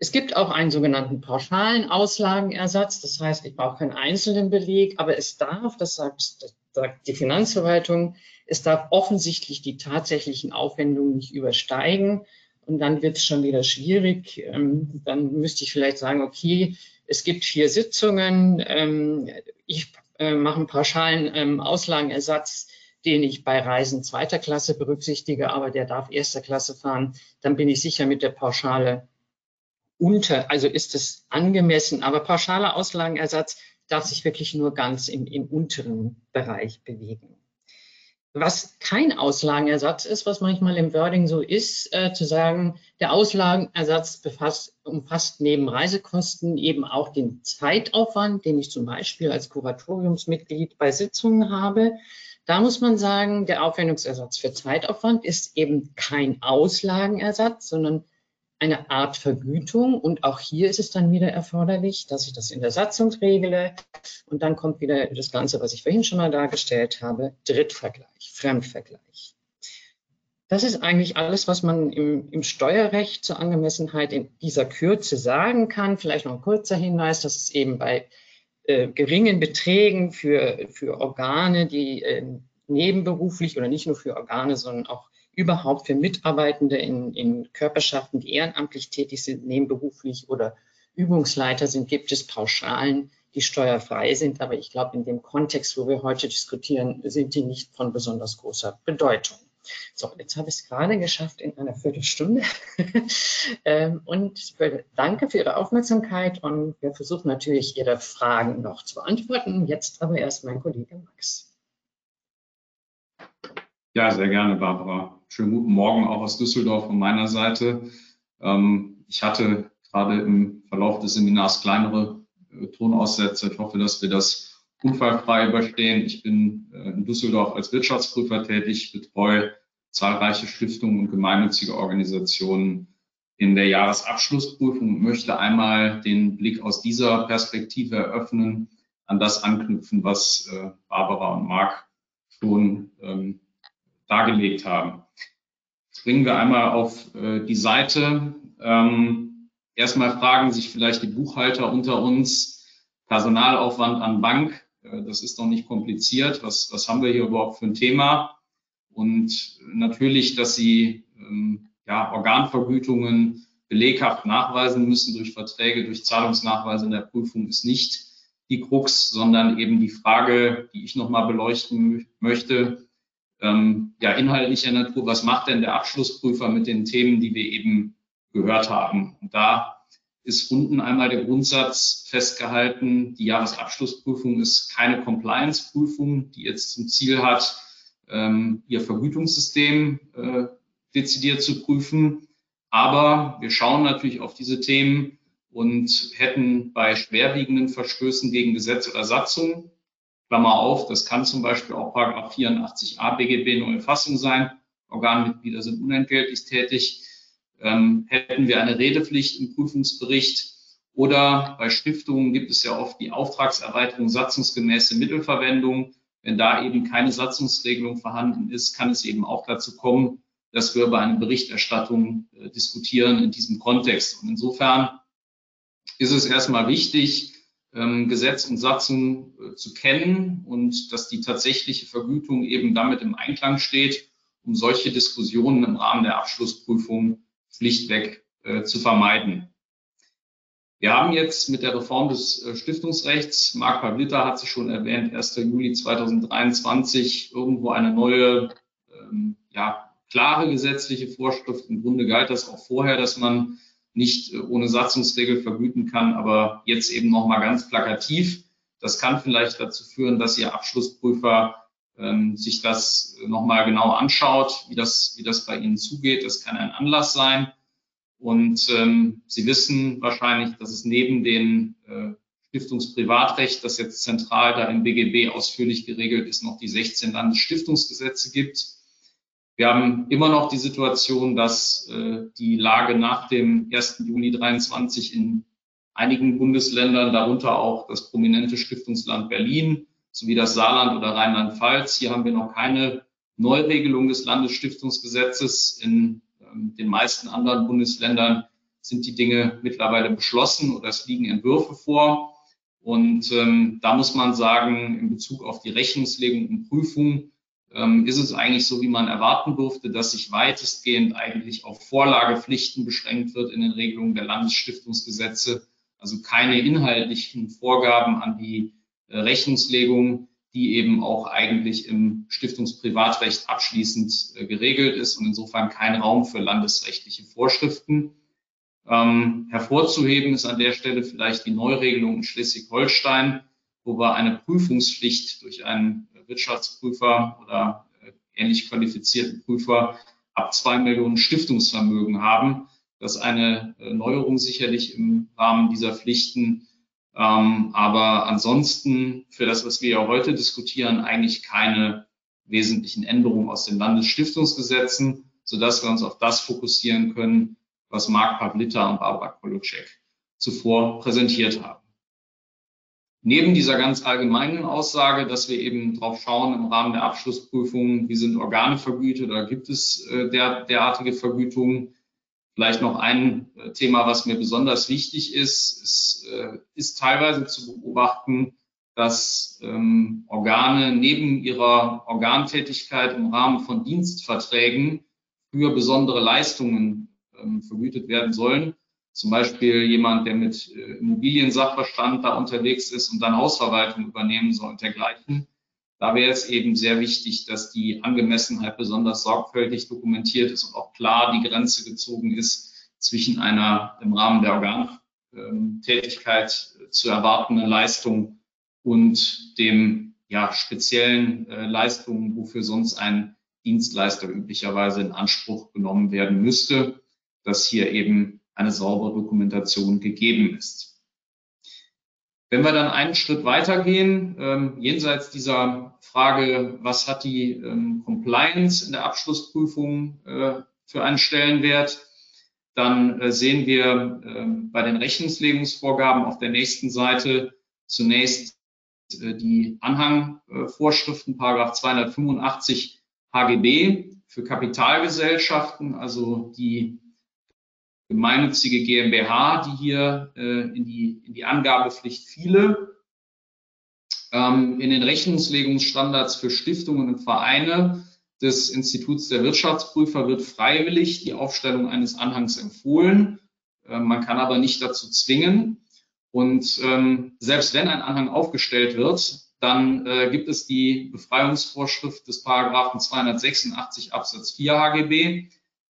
[SPEAKER 3] Es gibt auch einen sogenannten pauschalen Auslagenersatz. Das heißt, ich brauche keinen einzelnen Beleg, aber es darf, das sagt, das sagt die Finanzverwaltung, es darf offensichtlich die tatsächlichen Aufwendungen nicht übersteigen. Und dann wird es schon wieder schwierig. Ähm, dann müsste ich vielleicht sagen, okay, es gibt vier Sitzungen. Ähm, ich äh, mache einen pauschalen ähm, Auslagenersatz, den ich bei Reisen zweiter Klasse berücksichtige, aber der darf erster Klasse fahren. Dann bin ich sicher mit der Pauschale unter, also ist es angemessen. Aber pauschaler Auslagenersatz darf sich wirklich nur ganz im, im unteren Bereich bewegen. Was kein Auslagenersatz ist, was manchmal im Wording so ist, äh, zu sagen, der Auslagenersatz befasst, umfasst neben Reisekosten eben auch den Zeitaufwand, den ich zum Beispiel als Kuratoriumsmitglied bei Sitzungen habe. Da muss man sagen, der Aufwendungsersatz für Zeitaufwand ist eben kein Auslagenersatz, sondern eine Art Vergütung. Und auch hier ist es dann wieder erforderlich, dass ich das in der Satzung regle. Und dann kommt wieder das Ganze, was ich vorhin schon mal dargestellt habe, Drittvergleich, Fremdvergleich. Das ist eigentlich alles, was man im, im, Steuerrecht zur Angemessenheit in dieser Kürze sagen kann. Vielleicht noch ein kurzer Hinweis, dass es eben bei äh, geringen Beträgen für, für Organe, die äh, nebenberuflich oder nicht nur für Organe, sondern auch überhaupt für Mitarbeitende in, in Körperschaften, die ehrenamtlich tätig sind, nebenberuflich oder Übungsleiter sind, gibt es Pauschalen, die steuerfrei sind. Aber ich glaube, in dem Kontext, wo wir heute diskutieren, sind die nicht von besonders großer Bedeutung. So, jetzt habe ich es gerade geschafft in einer Viertelstunde. Ähm, und danke für Ihre Aufmerksamkeit und wir versuchen natürlich Ihre Fragen noch zu beantworten. Jetzt aber erst mein Kollege Max.
[SPEAKER 4] Ja, sehr gerne, Barbara. Schönen guten Morgen auch aus Düsseldorf von meiner Seite. Ähm, ich hatte gerade im Verlauf des Seminars kleinere äh, Tonaussätze. Ich hoffe, dass wir das unfallfrei überstehen. Ich bin äh, in Düsseldorf als Wirtschaftsprüfer tätig, betreue zahlreiche Stiftungen und gemeinnützige Organisationen in der Jahresabschlussprüfung und möchte einmal den Blick aus dieser Perspektive eröffnen, an das anknüpfen, was äh, Barbara und Marc schon ähm, dargelegt haben. Jetzt bringen wir einmal auf äh, die Seite. Ähm, erstmal fragen sich vielleicht die Buchhalter unter uns, Personalaufwand an Bank, äh, das ist doch nicht kompliziert. Was, was haben wir hier überhaupt für ein Thema? Und natürlich, dass sie ähm, ja, Organvergütungen beleghaft nachweisen müssen durch Verträge, durch Zahlungsnachweise in der Prüfung ist nicht die Krux, sondern eben die Frage, die ich nochmal beleuchten möchte, ähm, ja, inhaltlicher Natur, was macht denn der Abschlussprüfer mit den Themen, die wir eben gehört haben? Und da ist unten einmal der Grundsatz festgehalten, die Jahresabschlussprüfung ist keine Compliance-Prüfung, die jetzt zum Ziel hat, ähm, ihr Vergütungssystem äh, dezidiert zu prüfen. Aber wir schauen natürlich auf diese Themen und hätten bei schwerwiegenden Verstößen gegen Gesetz oder Satzung Klammer auf, das kann zum Beispiel auch Paragraph 84a BGB neue Fassung sein. Organmitglieder sind unentgeltlich tätig. Ähm, hätten wir eine Redepflicht im Prüfungsbericht oder bei Stiftungen gibt es ja oft die Auftragserweiterung satzungsgemäße Mittelverwendung. Wenn da eben keine Satzungsregelung vorhanden ist, kann es eben auch dazu kommen, dass wir über eine Berichterstattung äh, diskutieren in diesem Kontext. Und insofern ist es erstmal wichtig, Gesetz und Satzung äh, zu kennen und dass die tatsächliche Vergütung eben damit im Einklang steht, um solche Diskussionen im Rahmen der Abschlussprüfung schlichtweg äh, zu vermeiden. Wir haben jetzt mit der Reform des äh, Stiftungsrechts, Marc Pavlita hat sich schon erwähnt, 1. Juli 2023 irgendwo eine neue, ähm, ja, klare gesetzliche Vorschrift. Im Grunde galt das auch vorher, dass man nicht äh, ohne Satzungsregel vergüten kann, aber jetzt eben nochmal ganz plakativ. Das kann vielleicht dazu führen, dass Ihr Abschlussprüfer ähm, sich das nochmal genau anschaut, wie das, wie das bei Ihnen zugeht. Das kann ein Anlass sein. Und ähm, Sie wissen wahrscheinlich, dass es neben dem äh, Stiftungsprivatrecht, das jetzt zentral da im BGB ausführlich geregelt ist, noch die 16 Landesstiftungsgesetze gibt. Wir haben immer noch die Situation, dass äh, die Lage nach dem 1. Juli 23 in einigen Bundesländern, darunter auch das prominente Stiftungsland Berlin sowie das Saarland oder Rheinland-Pfalz, hier haben wir noch keine Neuregelung des Landesstiftungsgesetzes. In ähm, den meisten anderen Bundesländern sind die Dinge mittlerweile beschlossen oder es liegen Entwürfe vor. Und ähm, da muss man sagen, in Bezug auf die Rechnungslegung und Prüfung ähm, ist es eigentlich so, wie man erwarten durfte, dass sich weitestgehend eigentlich auf Vorlagepflichten beschränkt wird in den Regelungen der Landesstiftungsgesetze. Also keine inhaltlichen Vorgaben an die äh, Rechnungslegung, die eben auch eigentlich im Stiftungsprivatrecht abschließend äh, geregelt ist und insofern kein Raum für landesrechtliche Vorschriften. Ähm, hervorzuheben ist an der Stelle vielleicht die Neuregelung in Schleswig-Holstein, wo wir eine Prüfungspflicht durch einen Wirtschaftsprüfer oder äh, ähnlich qualifizierten Prüfer ab zwei Millionen Stiftungsvermögen haben. Das ist eine äh, Neuerung sicherlich im Rahmen dieser Pflichten ähm, aber ansonsten für das, was wir ja heute diskutieren, eigentlich keine wesentlichen Änderungen aus den Landesstiftungsgesetzen, sodass wir uns auf das fokussieren können, was Marc Pavlita und Barbara Kolocek zuvor präsentiert haben. Neben dieser ganz allgemeinen Aussage, dass wir eben drauf schauen im Rahmen der Abschlussprüfung, wie sind Organe vergütet oder gibt es äh, der, derartige Vergütungen, Vielleicht noch ein äh, Thema, was mir besonders wichtig ist. Es äh, ist teilweise zu beobachten, dass ähm, Organe neben ihrer Organtätigkeit im Rahmen von Dienstverträgen für besondere Leistungen ähm, vergütet werden sollen. Zum Beispiel jemand, der mit äh, Immobiliensachverstand da unterwegs ist und dann Hausverwaltung übernehmen soll und dergleichen. Da wäre es eben sehr wichtig, dass die Angemessenheit besonders sorgfältig dokumentiert ist und auch klar die Grenze gezogen ist zwischen einer im Rahmen der Organtätigkeit zu erwartenden Leistung und dem ja, speziellen äh, Leistungen, wofür sonst ein Dienstleister üblicherweise in Anspruch genommen werden müsste, dass hier eben eine saubere Dokumentation gegeben ist. Wenn wir dann einen Schritt weitergehen, ähm, jenseits dieser Frage, was hat die ähm, Compliance in der Abschlussprüfung äh, für einen Stellenwert, dann äh, sehen wir äh, bei den Rechnungslegungsvorgaben auf der nächsten Seite zunächst äh, die Anhangvorschriften, Paragraph 285 HGB für Kapitalgesellschaften, also die gemeinnützige GmbH, die hier äh, in, die, in die Angabepflicht fiele. Ähm, in den Rechnungslegungsstandards für Stiftungen und Vereine des Instituts der Wirtschaftsprüfer wird freiwillig die Aufstellung eines Anhangs empfohlen. Äh, man kann aber nicht dazu zwingen. Und ähm, selbst wenn ein Anhang aufgestellt wird, dann äh, gibt es die Befreiungsvorschrift des Paragraphen 286 Absatz 4 HGB,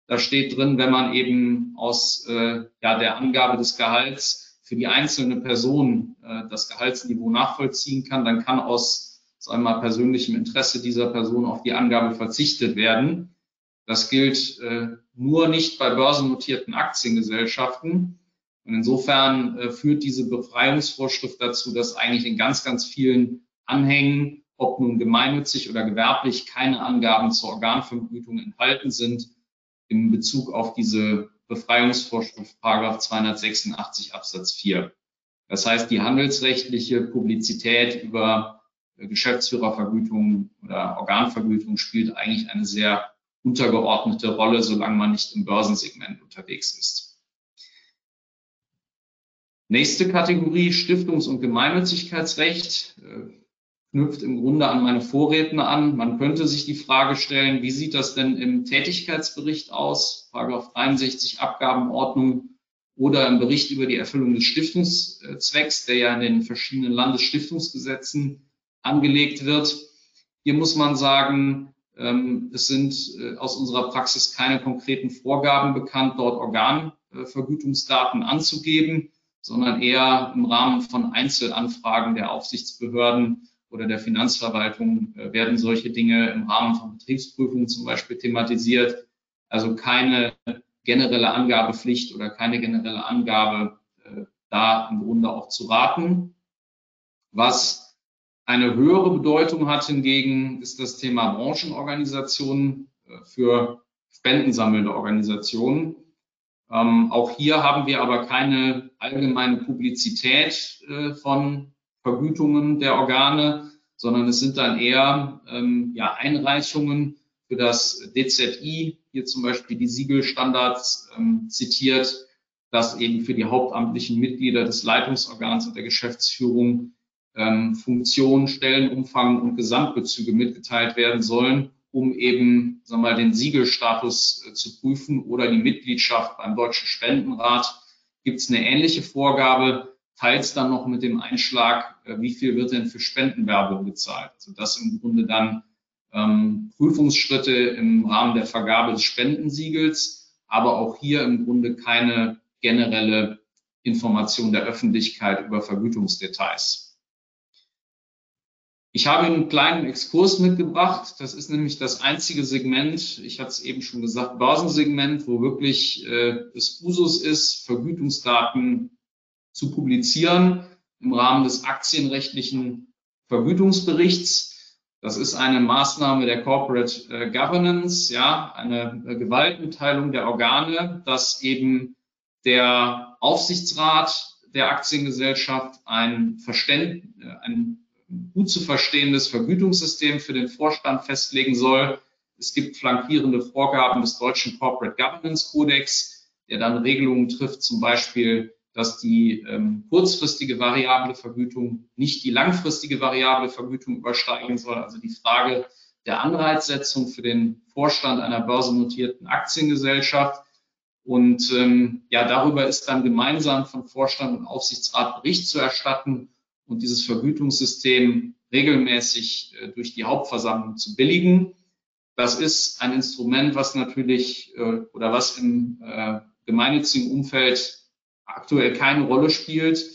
[SPEAKER 4] da steht drin, wenn man eben aus äh, ja, der Angabe des Gehalts für die einzelne Person äh, das Gehaltsniveau nachvollziehen kann, dann kann aus sagen wir mal, persönlichem Interesse dieser Person auf die Angabe verzichtet werden. Das gilt äh, nur nicht bei börsennotierten Aktiengesellschaften. Und insofern äh, führt diese Befreiungsvorschrift dazu, dass eigentlich in ganz, ganz vielen Anhängen, ob nun gemeinnützig oder gewerblich, keine Angaben zur Organvergütung enthalten sind in Bezug auf diese Befreiungsvorschrift Paragraph 286 Absatz 4. Das heißt, die handelsrechtliche Publizität über Geschäftsführervergütung oder Organvergütung spielt eigentlich eine sehr untergeordnete Rolle, solange man nicht im Börsensegment unterwegs ist. Nächste Kategorie, Stiftungs- und Gemeinnützigkeitsrecht, äh, knüpft im Grunde an meine Vorredner an. Man könnte sich die Frage stellen, wie sieht das denn im Tätigkeitsbericht aus? Paragraph 63 Abgabenordnung oder im Bericht über die Erfüllung des Stiftungszwecks, der ja in den verschiedenen Landesstiftungsgesetzen angelegt wird. Hier muss man sagen, ähm, es sind äh, aus unserer Praxis keine konkreten Vorgaben bekannt, dort Organvergütungsdaten anzugeben, sondern eher im Rahmen von Einzelanfragen der Aufsichtsbehörden oder der Finanzverwaltung äh, werden solche Dinge im Rahmen von Betriebsprüfungen zum Beispiel thematisiert. Also keine generelle Angabepflicht oder keine generelle Angabe äh, da im Grunde auch zu raten. Was eine höhere Bedeutung hat hingegen, ist das Thema Branchenorganisationen äh, für spendensammelnde Organisationen. Ähm, auch hier haben wir aber keine allgemeine Publizität äh, von Vergütungen der Organe, sondern es sind dann eher ähm, ja, Einreichungen für das DZI, hier zum Beispiel die Siegelstandards ähm, zitiert, dass eben für die hauptamtlichen Mitglieder des Leitungsorgans und der Geschäftsführung ähm, Funktion, Stellenumfang und Gesamtbezüge mitgeteilt werden sollen, um eben sagen wir mal, den Siegelstatus äh, zu prüfen oder die Mitgliedschaft beim Deutschen Spendenrat. Gibt es eine ähnliche Vorgabe? Teils dann noch mit dem Einschlag, äh, wie viel wird denn für Spendenwerbung gezahlt. Also das im Grunde dann ähm, Prüfungsschritte im Rahmen der Vergabe des Spendensiegels, aber auch hier im Grunde keine generelle Information der Öffentlichkeit über Vergütungsdetails. Ich habe einen kleinen Exkurs mitgebracht. Das ist nämlich das einzige Segment, ich hatte es eben schon gesagt, Börsensegment, wo wirklich äh, es Usus ist, Vergütungsdaten zu publizieren im Rahmen des aktienrechtlichen Vergütungsberichts. Das ist eine Maßnahme der Corporate äh, Governance, ja, eine äh, Gewaltenteilung der Organe, dass eben der Aufsichtsrat der Aktiengesellschaft ein, Verständ, äh, ein gut zu verstehendes Vergütungssystem für den Vorstand festlegen soll. Es gibt flankierende Vorgaben des deutschen Corporate Governance Codex, der dann Regelungen trifft, zum Beispiel dass die ähm, kurzfristige variable Vergütung nicht die langfristige variable Vergütung übersteigen soll. Also die Frage der Anreizsetzung für den Vorstand einer börsennotierten Aktiengesellschaft. Und ähm, ja, darüber ist dann gemeinsam von Vorstand und Aufsichtsrat Bericht zu erstatten und dieses Vergütungssystem regelmäßig äh, durch die Hauptversammlung zu billigen. Das ist ein Instrument, was natürlich äh, oder was im äh, gemeinnützigen Umfeld aktuell keine Rolle spielt.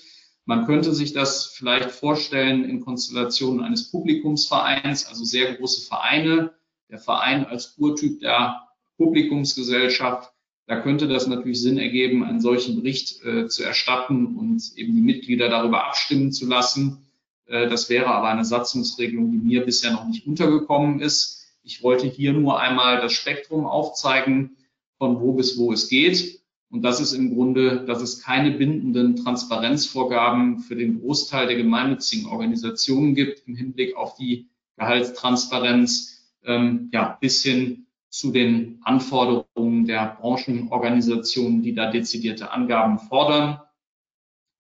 [SPEAKER 4] Man könnte sich das vielleicht vorstellen in Konstellationen eines Publikumsvereins, also sehr große Vereine. Der Verein als Urtyp der Publikumsgesellschaft, da könnte das natürlich Sinn ergeben, einen solchen Bericht äh, zu erstatten und eben die Mitglieder darüber abstimmen zu lassen. Äh, das wäre aber eine Satzungsregelung, die mir bisher noch nicht untergekommen ist. Ich wollte hier nur einmal das Spektrum aufzeigen, von wo bis wo es geht. Und das ist im Grunde, dass es keine bindenden Transparenzvorgaben für den Großteil der gemeinnützigen Organisationen gibt im Hinblick auf die Gehaltstransparenz, ähm, ja, bis hin zu den Anforderungen der Branchenorganisationen, die da dezidierte Angaben fordern.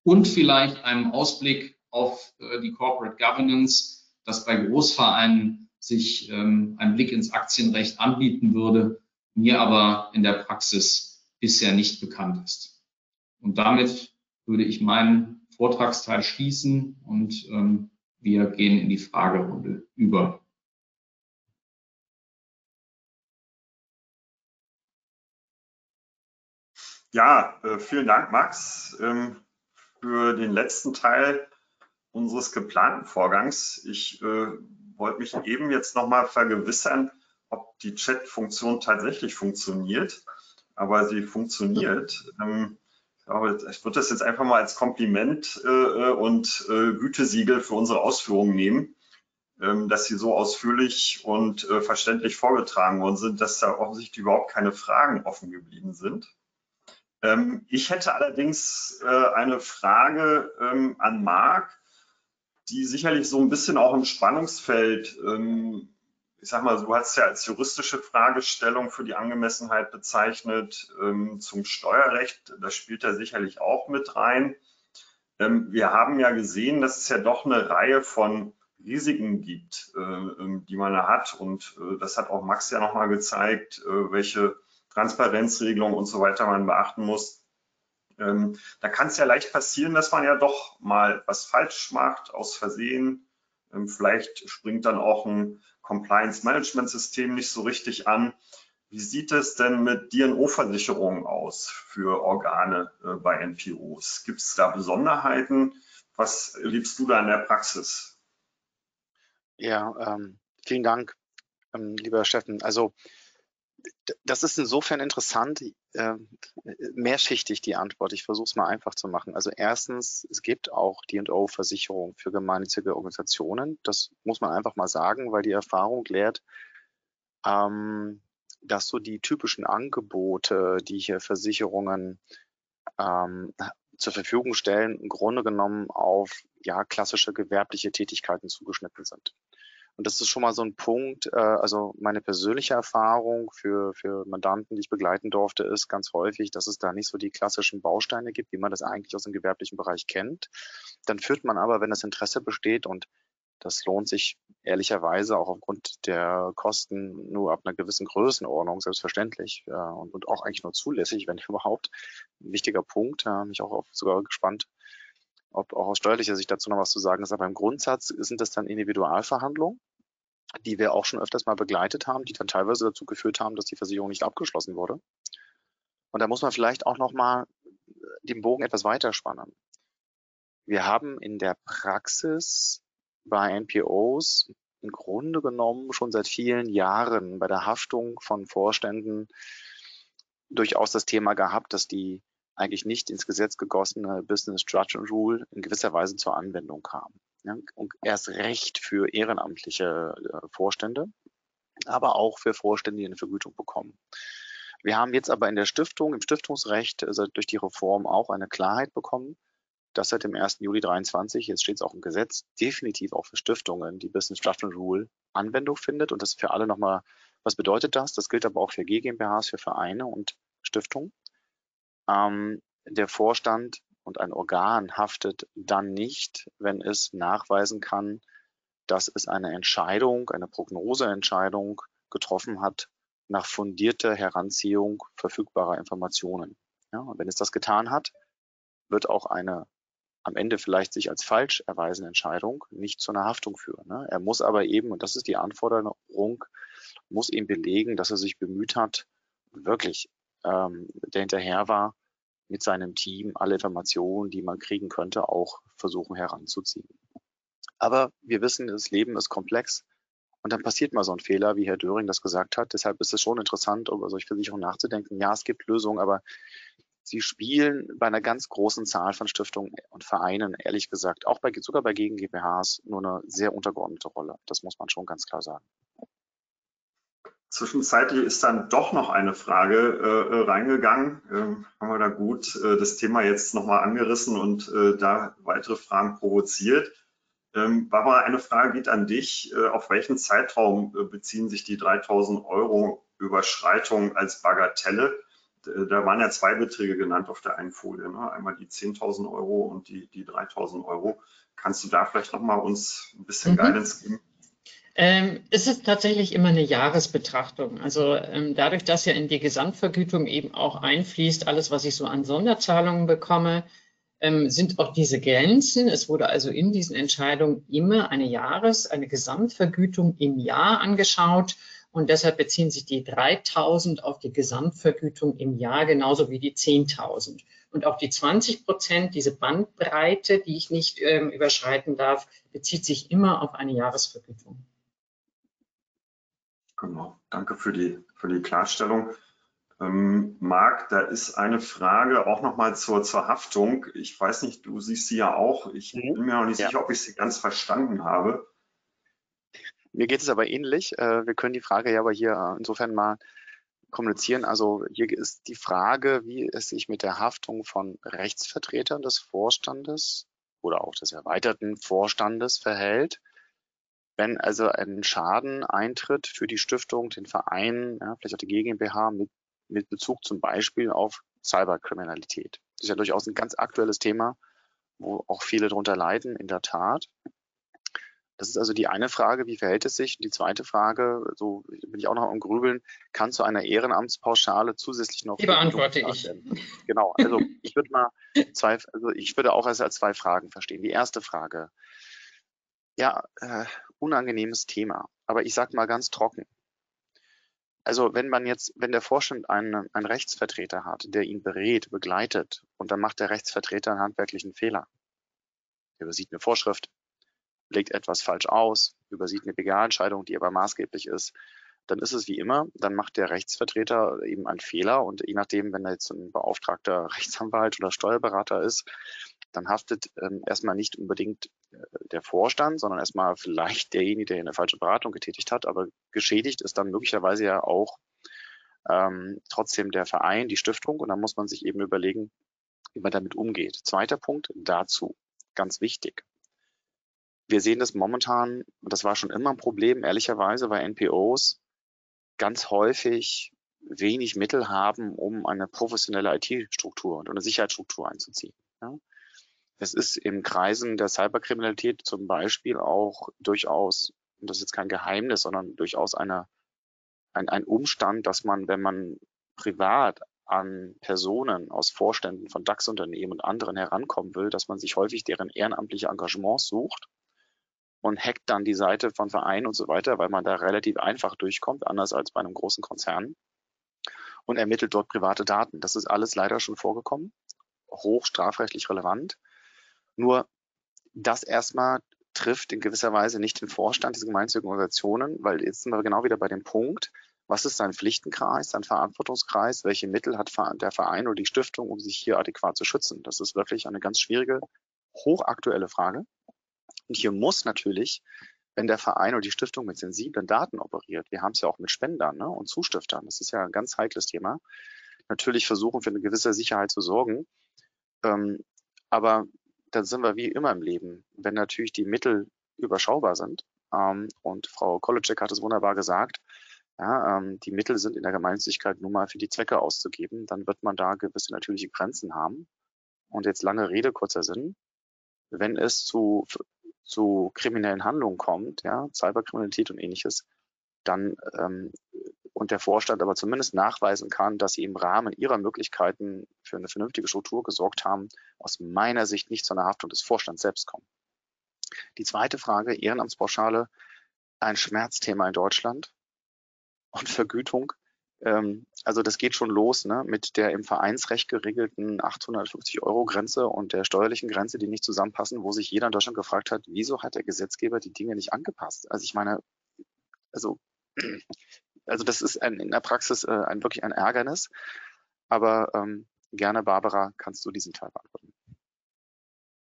[SPEAKER 4] Und vielleicht einen Ausblick auf äh, die Corporate Governance, dass bei Großvereinen sich ähm, ein Blick ins Aktienrecht anbieten würde, mir aber in der Praxis bisher nicht bekannt ist. Und damit würde ich meinen Vortragsteil schließen und ähm, wir gehen in die Fragerunde über.
[SPEAKER 1] Ja, äh, vielen Dank, Max, ähm, für den letzten Teil unseres geplanten Vorgangs. Ich äh, wollte mich eben jetzt nochmal vergewissern, ob die Chat-Funktion tatsächlich funktioniert aber sie funktioniert. Ähm, ich würde das jetzt einfach mal als Kompliment äh, äh, und äh, Gütesiegel für unsere Ausführungen nehmen, ähm, dass sie so ausführlich und äh, verständlich vorgetragen worden sind, dass da offensichtlich überhaupt keine Fragen offen geblieben sind. Ähm, ich hätte allerdings äh, eine Frage ähm, an Marc, die sicherlich so ein bisschen auch im Spannungsfeld ähm, ich sag mal, du hast ja als juristische Fragestellung für die Angemessenheit bezeichnet ähm, zum Steuerrecht. Das spielt da sicherlich auch mit rein. Ähm, wir haben ja gesehen, dass es ja doch eine Reihe von Risiken gibt, äh, ähm, die man da hat. Und äh, das hat auch Max ja nochmal gezeigt, äh, welche Transparenzregelungen und so weiter man beachten muss. Ähm, da kann es ja leicht passieren, dass man ja doch mal was falsch macht, aus Versehen. Ähm, vielleicht springt dann auch ein Compliance-Management-System nicht so richtig an. Wie sieht es denn mit DNO-Versicherungen aus für Organe äh, bei NPOs? Gibt es da Besonderheiten? Was liebst du da in der Praxis?
[SPEAKER 2] Ja, ähm, vielen Dank, ähm, lieber Steffen. Also das ist insofern interessant, äh, mehrschichtig die Antwort. Ich versuche es mal einfach zu machen. Also erstens, es gibt auch D&O-Versicherung für gemeinnützige Organisationen. Das muss man einfach mal sagen, weil die Erfahrung lehrt, ähm, dass so die typischen Angebote, die hier Versicherungen ähm, zur Verfügung stellen, im Grunde genommen auf ja klassische gewerbliche Tätigkeiten zugeschnitten sind. Und das ist schon mal so ein Punkt, äh, also meine persönliche Erfahrung für, für Mandanten, die ich begleiten durfte, ist ganz häufig, dass es da nicht so die klassischen Bausteine gibt, wie man das eigentlich aus dem gewerblichen Bereich kennt. Dann führt man aber, wenn das Interesse besteht und das lohnt sich ehrlicherweise auch aufgrund der Kosten nur ab einer gewissen Größenordnung, selbstverständlich, äh, und, und auch eigentlich nur zulässig, wenn überhaupt. Ein wichtiger Punkt, äh, mich auch auf, sogar gespannt, ob auch aus steuerlicher Sicht dazu noch was zu sagen ist. Aber im Grundsatz sind das dann Individualverhandlungen, die wir auch schon öfters mal begleitet haben, die dann teilweise dazu geführt haben, dass die Versicherung nicht abgeschlossen wurde. Und da muss man vielleicht auch noch mal den Bogen etwas weiter spannen. Wir haben in der Praxis bei NPOs im Grunde genommen schon seit vielen Jahren bei der Haftung von Vorständen durchaus das Thema gehabt, dass die eigentlich nicht ins Gesetz gegossene Business Structure Rule in gewisser Weise zur Anwendung kam. Ja, und erst recht für ehrenamtliche äh, Vorstände, aber auch für Vorstände, die eine Vergütung bekommen. Wir haben jetzt aber in der Stiftung, im Stiftungsrecht, also durch die Reform auch eine Klarheit bekommen, dass seit dem 1. Juli 23, jetzt steht es auch im Gesetz, definitiv auch für Stiftungen die Business Structure Rule Anwendung findet und das für alle nochmal, was bedeutet das? Das gilt aber auch für GmbHs, für Vereine und Stiftungen. Ähm, der Vorstand und ein Organ haftet dann nicht, wenn es nachweisen kann, dass es eine Entscheidung, eine Prognoseentscheidung getroffen hat nach fundierter Heranziehung verfügbarer Informationen. Ja, und wenn es das getan hat, wird auch eine am Ende vielleicht sich als falsch erweisende Entscheidung nicht zu einer Haftung führen. Ne? Er muss aber eben, und das ist die Anforderung, muss ihm belegen, dass er sich bemüht hat, wirklich ähm, der hinterher war, mit seinem Team alle Informationen, die man kriegen könnte, auch versuchen heranzuziehen. Aber wir wissen, das Leben ist komplex und dann passiert mal so ein Fehler, wie Herr Döring das gesagt hat. Deshalb ist es schon interessant, über solche Versicherungen nachzudenken. Ja, es gibt Lösungen, aber sie spielen bei einer ganz großen Zahl von Stiftungen und Vereinen, ehrlich gesagt, auch bei, sogar bei Gegen GmbHs, nur eine sehr untergeordnete Rolle. Das muss man schon ganz klar sagen.
[SPEAKER 1] Zwischenzeitlich ist dann doch noch eine Frage äh, reingegangen. Ähm, haben wir da gut äh, das Thema jetzt nochmal angerissen und äh, da weitere Fragen provoziert. Ähm, Barbara, eine Frage geht an dich. Äh, auf welchen Zeitraum äh, beziehen sich die 3000 Euro Überschreitung als Bagatelle? Da waren ja zwei Beträge genannt auf der einen Folie. Ne? Einmal die 10.000 Euro und die, die 3.000 Euro. Kannst du da vielleicht nochmal uns ein bisschen mhm. Guidance geben?
[SPEAKER 3] Ähm, es ist tatsächlich immer eine Jahresbetrachtung. Also ähm, dadurch, dass ja in die Gesamtvergütung eben auch einfließt, alles, was ich so an Sonderzahlungen bekomme, ähm, sind auch diese Grenzen. Es wurde also in diesen Entscheidungen immer eine Jahres-, eine Gesamtvergütung im Jahr angeschaut. Und deshalb beziehen sich die 3000 auf die Gesamtvergütung im Jahr genauso wie die 10.000. Und auch die 20 Prozent, diese Bandbreite, die ich nicht ähm, überschreiten darf, bezieht sich immer auf eine Jahresvergütung.
[SPEAKER 1] Genau, danke für die, für die Klarstellung. Ähm, Marc, da ist eine Frage auch nochmal zur, zur Haftung. Ich weiß nicht, du siehst sie ja auch. Ich mhm. bin mir noch nicht ja. sicher, ob ich sie ganz verstanden habe.
[SPEAKER 2] Mir geht es aber ähnlich. Äh, wir können die Frage ja aber hier äh, insofern mal kommunizieren. Also hier ist die Frage, wie es sich mit der Haftung von Rechtsvertretern des Vorstandes oder auch des erweiterten Vorstandes verhält Wenn also ein Schaden eintritt für die Stiftung, den Verein, ja, vielleicht auch die GmbH mit, mit Bezug zum Beispiel auf Cyberkriminalität. Das ist ja durchaus ein ganz aktuelles Thema, wo auch viele darunter leiden, in der Tat. Das ist also die eine Frage, wie verhält es sich? Und die zweite Frage, so bin ich auch noch am Grübeln, kann zu einer Ehrenamtspauschale zusätzlich noch.
[SPEAKER 3] Die beantworte ich.
[SPEAKER 2] Genau, also ich würde mal zwei, also ich würde auch als, als zwei Fragen verstehen. Die erste Frage. Ja, äh, unangenehmes Thema, aber ich sage mal ganz trocken. Also wenn man jetzt, wenn der Vorstand einen, einen Rechtsvertreter hat, der ihn berät, begleitet und dann macht der Rechtsvertreter einen handwerklichen Fehler, er übersieht eine Vorschrift, legt etwas falsch aus, übersieht eine BGA-Entscheidung, die aber maßgeblich ist, dann ist es wie immer, dann macht der Rechtsvertreter eben einen Fehler. Und je nachdem, wenn er jetzt ein beauftragter Rechtsanwalt oder Steuerberater ist, dann haftet ähm, erstmal nicht unbedingt der Vorstand, sondern erstmal vielleicht derjenige, der eine falsche Beratung getätigt hat, aber geschädigt ist dann möglicherweise ja auch ähm, trotzdem der Verein, die Stiftung und dann muss man sich eben überlegen, wie man damit umgeht. Zweiter Punkt dazu, ganz wichtig wir sehen das momentan, und das war schon immer ein Problem, ehrlicherweise, weil NPOs ganz häufig wenig Mittel haben, um eine professionelle IT-Struktur und eine Sicherheitsstruktur einzuziehen. Ja. Es ist in Kreisen der Cyberkriminalität zum Beispiel auch durchaus, und das ist jetzt kein Geheimnis, sondern durchaus eine, ein, ein Umstand, dass man, wenn man privat an Personen aus Vorständen von DAX-Unternehmen und anderen herankommen will, dass man sich häufig deren ehrenamtliche Engagements sucht und hackt dann die Seite von Vereinen und so weiter, weil man da relativ einfach durchkommt, anders als bei einem großen Konzern und ermittelt dort private Daten. Das ist alles leider schon vorgekommen, hoch strafrechtlich relevant. Nur das erstmal trifft in gewisser Weise nicht den Vorstand dieser gemeinnützigen Organisationen, weil jetzt sind wir genau wieder bei dem Punkt, was ist sein Pflichtenkreis, sein Verantwortungskreis, welche Mittel hat der Verein oder die Stiftung, um sich hier adäquat zu schützen? Das ist wirklich eine ganz schwierige, hochaktuelle Frage. Und hier muss natürlich, wenn der Verein oder die Stiftung mit sensiblen Daten operiert, wir haben es ja auch mit Spendern ne, und Zustiftern, das ist ja ein ganz heikles Thema, natürlich versuchen für eine gewisse Sicherheit zu sorgen. Ähm, aber dann sind wir wie immer im Leben, wenn natürlich die Mittel überschaubar sind. Ähm, und Frau Kolitschek hat es wunderbar gesagt, ja, ähm, die Mittel sind in der Gemeinnützigkeit nur mal für die Zwecke auszugeben, dann wird man da gewisse natürliche Grenzen haben. Und jetzt lange Rede, kurzer Sinn. Wenn es zu zu kriminellen Handlungen kommt, ja, Cyberkriminalität und ähnliches, dann ähm, und der Vorstand aber zumindest nachweisen kann, dass sie im Rahmen ihrer Möglichkeiten für eine vernünftige Struktur gesorgt haben, aus meiner Sicht nicht zu einer Haftung des Vorstands selbst kommen. Die zweite Frage, Ehrenamtspauschale, ein Schmerzthema in Deutschland und Vergütung. Ähm, also das geht schon los ne, mit der im Vereinsrecht geregelten 850 Euro Grenze und der steuerlichen Grenze, die nicht zusammenpassen, wo sich jeder in Deutschland gefragt hat, wieso hat der Gesetzgeber die Dinge nicht angepasst? Also ich meine, also, also das ist ein, in der Praxis äh, ein, wirklich ein Ärgernis. Aber ähm, gerne, Barbara, kannst du diesen Teil beantworten.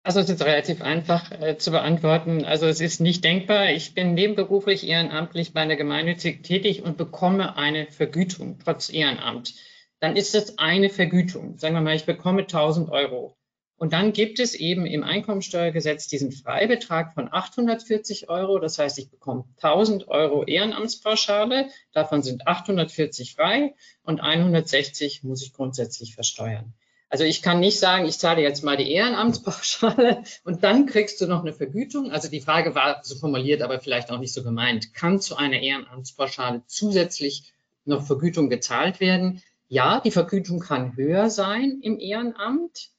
[SPEAKER 3] Also es ist relativ einfach äh, zu beantworten. Also es ist nicht denkbar. Ich bin nebenberuflich ehrenamtlich bei einer Gemeinnützigen tätig und bekomme eine Vergütung trotz Ehrenamt. Dann ist das eine Vergütung. Sagen wir mal, ich bekomme 1000 Euro. Und dann gibt es eben im Einkommensteuergesetz diesen Freibetrag von 840 Euro. Das heißt, ich bekomme 1000 Euro Ehrenamtspauschale. Davon sind 840 frei und 160 muss ich grundsätzlich versteuern. Also ich kann nicht sagen, ich zahle jetzt mal die Ehrenamtspauschale und dann kriegst du noch eine Vergütung. Also die Frage war so formuliert, aber vielleicht auch nicht so gemeint. Kann zu einer Ehrenamtspauschale zusätzlich noch Vergütung gezahlt werden? Ja, die Vergütung kann höher sein im Ehrenamt,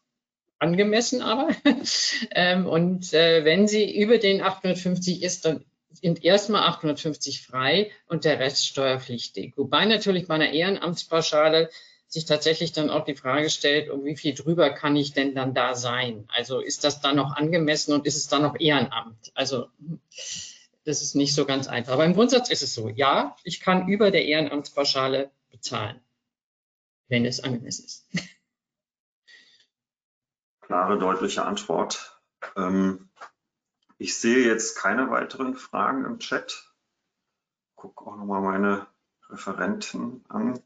[SPEAKER 3] angemessen aber. Ähm, und äh, wenn sie über den 850 ist, dann sind erstmal 850 frei und der Rest steuerpflichtig. Wobei natürlich bei einer Ehrenamtspauschale sich tatsächlich dann auch die Frage stellt, um wie viel drüber kann ich denn dann da sein? Also ist das dann noch angemessen und ist es dann noch Ehrenamt? Also das ist nicht so ganz einfach. Aber im Grundsatz ist es so, ja, ich kann über der Ehrenamtspauschale bezahlen, wenn es angemessen ist.
[SPEAKER 1] Klare, deutliche Antwort. Ähm, ich sehe jetzt keine weiteren Fragen im Chat. Gucke auch nochmal meine Referenten an.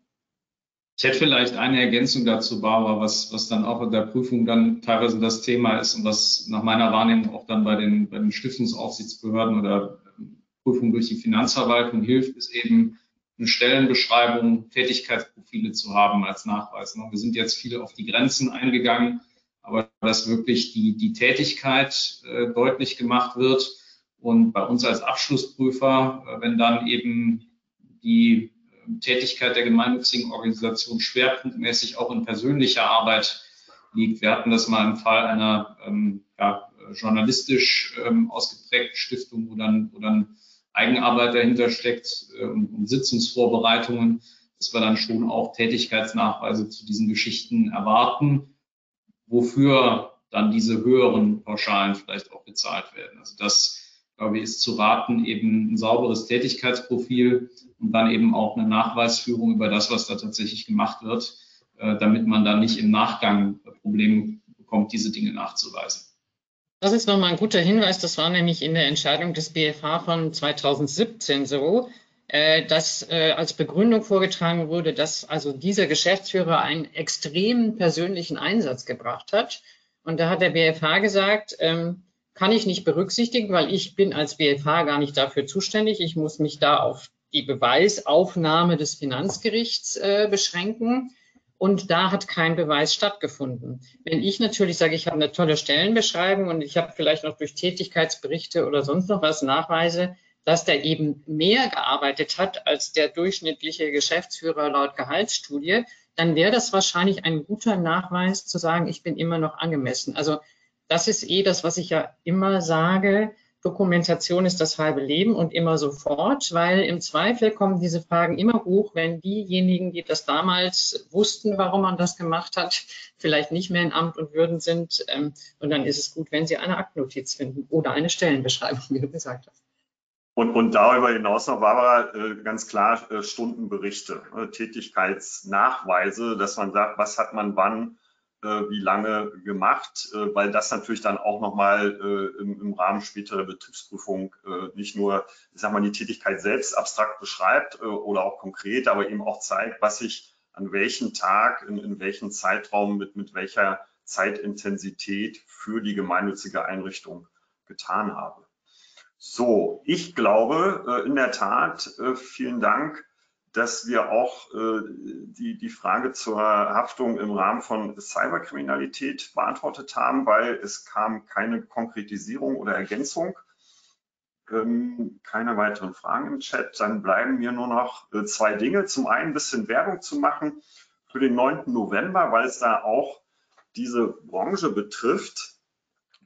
[SPEAKER 4] Ich hätte vielleicht eine Ergänzung dazu, Barbara, was, was dann auch in der Prüfung dann teilweise das Thema ist und was nach meiner Wahrnehmung auch dann bei den, bei den Stiftungsaufsichtsbehörden oder Prüfung durch die Finanzverwaltung hilft, ist eben eine Stellenbeschreibung, Tätigkeitsprofile zu haben als Nachweis. Wir sind jetzt viel auf die Grenzen eingegangen, aber dass wirklich die, die Tätigkeit äh, deutlich gemacht wird. Und bei uns als Abschlussprüfer, äh, wenn dann eben die äh, Tätigkeit der gemeinnützigen Organisation schwerpunktmäßig auch in persönlicher Arbeit liegt. Wir hatten das mal im Fall einer ähm, ja, journalistisch ähm, ausgeprägten Stiftung, wo dann, wo dann Eigenarbeit dahinter steckt äh, und, und Sitzungsvorbereitungen, dass wir dann schon auch Tätigkeitsnachweise zu diesen Geschichten erwarten, wofür dann diese höheren Pauschalen vielleicht auch bezahlt werden. Also das, glaube ich, ist zu raten, eben ein sauberes Tätigkeitsprofil und dann eben auch eine Nachweisführung über das, was da tatsächlich gemacht wird, äh, damit man dann nicht im Nachgang Probleme bekommt, diese Dinge nachzuweisen.
[SPEAKER 3] Das ist nochmal ein guter Hinweis. Das war nämlich in der Entscheidung des BFH von 2017 so, äh, dass äh, als Begründung vorgetragen wurde, dass also dieser Geschäftsführer einen extremen persönlichen Einsatz gebracht hat. Und da hat der BFH gesagt, ähm, kann ich nicht berücksichtigen, weil ich bin als BFH gar nicht dafür zuständig. Ich muss mich da auf die Beweisaufnahme des Finanzgerichts äh, beschränken. Und da hat kein Beweis stattgefunden. Wenn ich natürlich sage, ich habe eine tolle Stellenbeschreibung und ich habe vielleicht noch durch Tätigkeitsberichte oder sonst noch was Nachweise, dass der eben mehr gearbeitet hat als der durchschnittliche Geschäftsführer laut Gehaltsstudie, dann wäre das wahrscheinlich ein guter Nachweis zu sagen, ich bin immer noch angemessen. Also das ist eh das, was ich ja immer sage. Dokumentation ist das halbe Leben und immer sofort, weil im Zweifel kommen diese Fragen immer hoch, wenn diejenigen, die das damals wussten, warum man das gemacht hat, vielleicht nicht mehr in Amt und Würden sind. Ähm, und dann ist es gut, wenn sie eine Aktnotiz finden oder eine Stellenbeschreibung, wie du gesagt hast.
[SPEAKER 1] Und, und darüber hinaus noch, Barbara, äh, ganz klar äh, Stundenberichte, äh, Tätigkeitsnachweise, dass man sagt, was hat man wann wie lange gemacht, weil das natürlich dann auch nochmal im, im Rahmen späterer Betriebsprüfung nicht nur, ich sag mal, die Tätigkeit selbst abstrakt beschreibt oder auch konkret, aber eben auch zeigt, was ich an welchem Tag, in, in welchem Zeitraum mit, mit welcher Zeitintensität für die gemeinnützige Einrichtung getan habe. So, ich glaube in der Tat, vielen Dank dass wir auch äh, die, die Frage zur Haftung im Rahmen von Cyberkriminalität beantwortet haben, weil es kam keine Konkretisierung oder Ergänzung. Ähm, keine weiteren Fragen im Chat. Dann bleiben mir nur noch äh, zwei Dinge. Zum einen ein bisschen Werbung zu machen für den 9. November, weil es da auch diese Branche betrifft.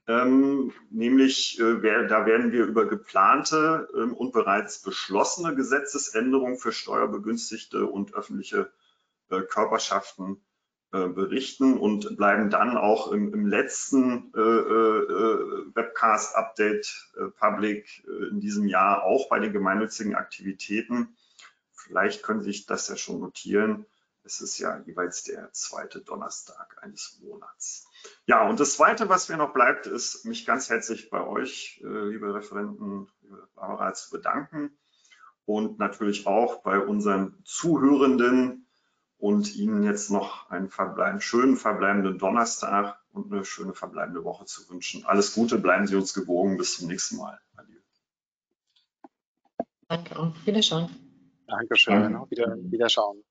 [SPEAKER 1] Ähm, nämlich äh, wer, da werden wir über geplante ähm, und bereits beschlossene Gesetzesänderungen für Steuerbegünstigte und öffentliche äh, Körperschaften äh, berichten und bleiben dann auch im, im letzten äh, äh, Webcast-Update äh, Public in diesem Jahr auch bei den gemeinnützigen Aktivitäten. Vielleicht können Sie sich das ja schon notieren. Es ist ja jeweils der zweite Donnerstag eines Monats. Ja, und das Zweite, was mir noch bleibt, ist, mich ganz herzlich bei euch, äh, liebe Referenten, liebe Barbara, zu bedanken und natürlich auch bei unseren Zuhörenden und Ihnen jetzt noch einen, verbleib schönen verbleibenden Donnerstag und eine schöne verbleibende Woche zu wünschen. Alles Gute, bleiben Sie uns gewogen. Bis zum nächsten Mal.
[SPEAKER 3] Adieu. Danke und Wiederschauen.
[SPEAKER 2] Dankeschön. Danke. Wieder, Wiederschauen.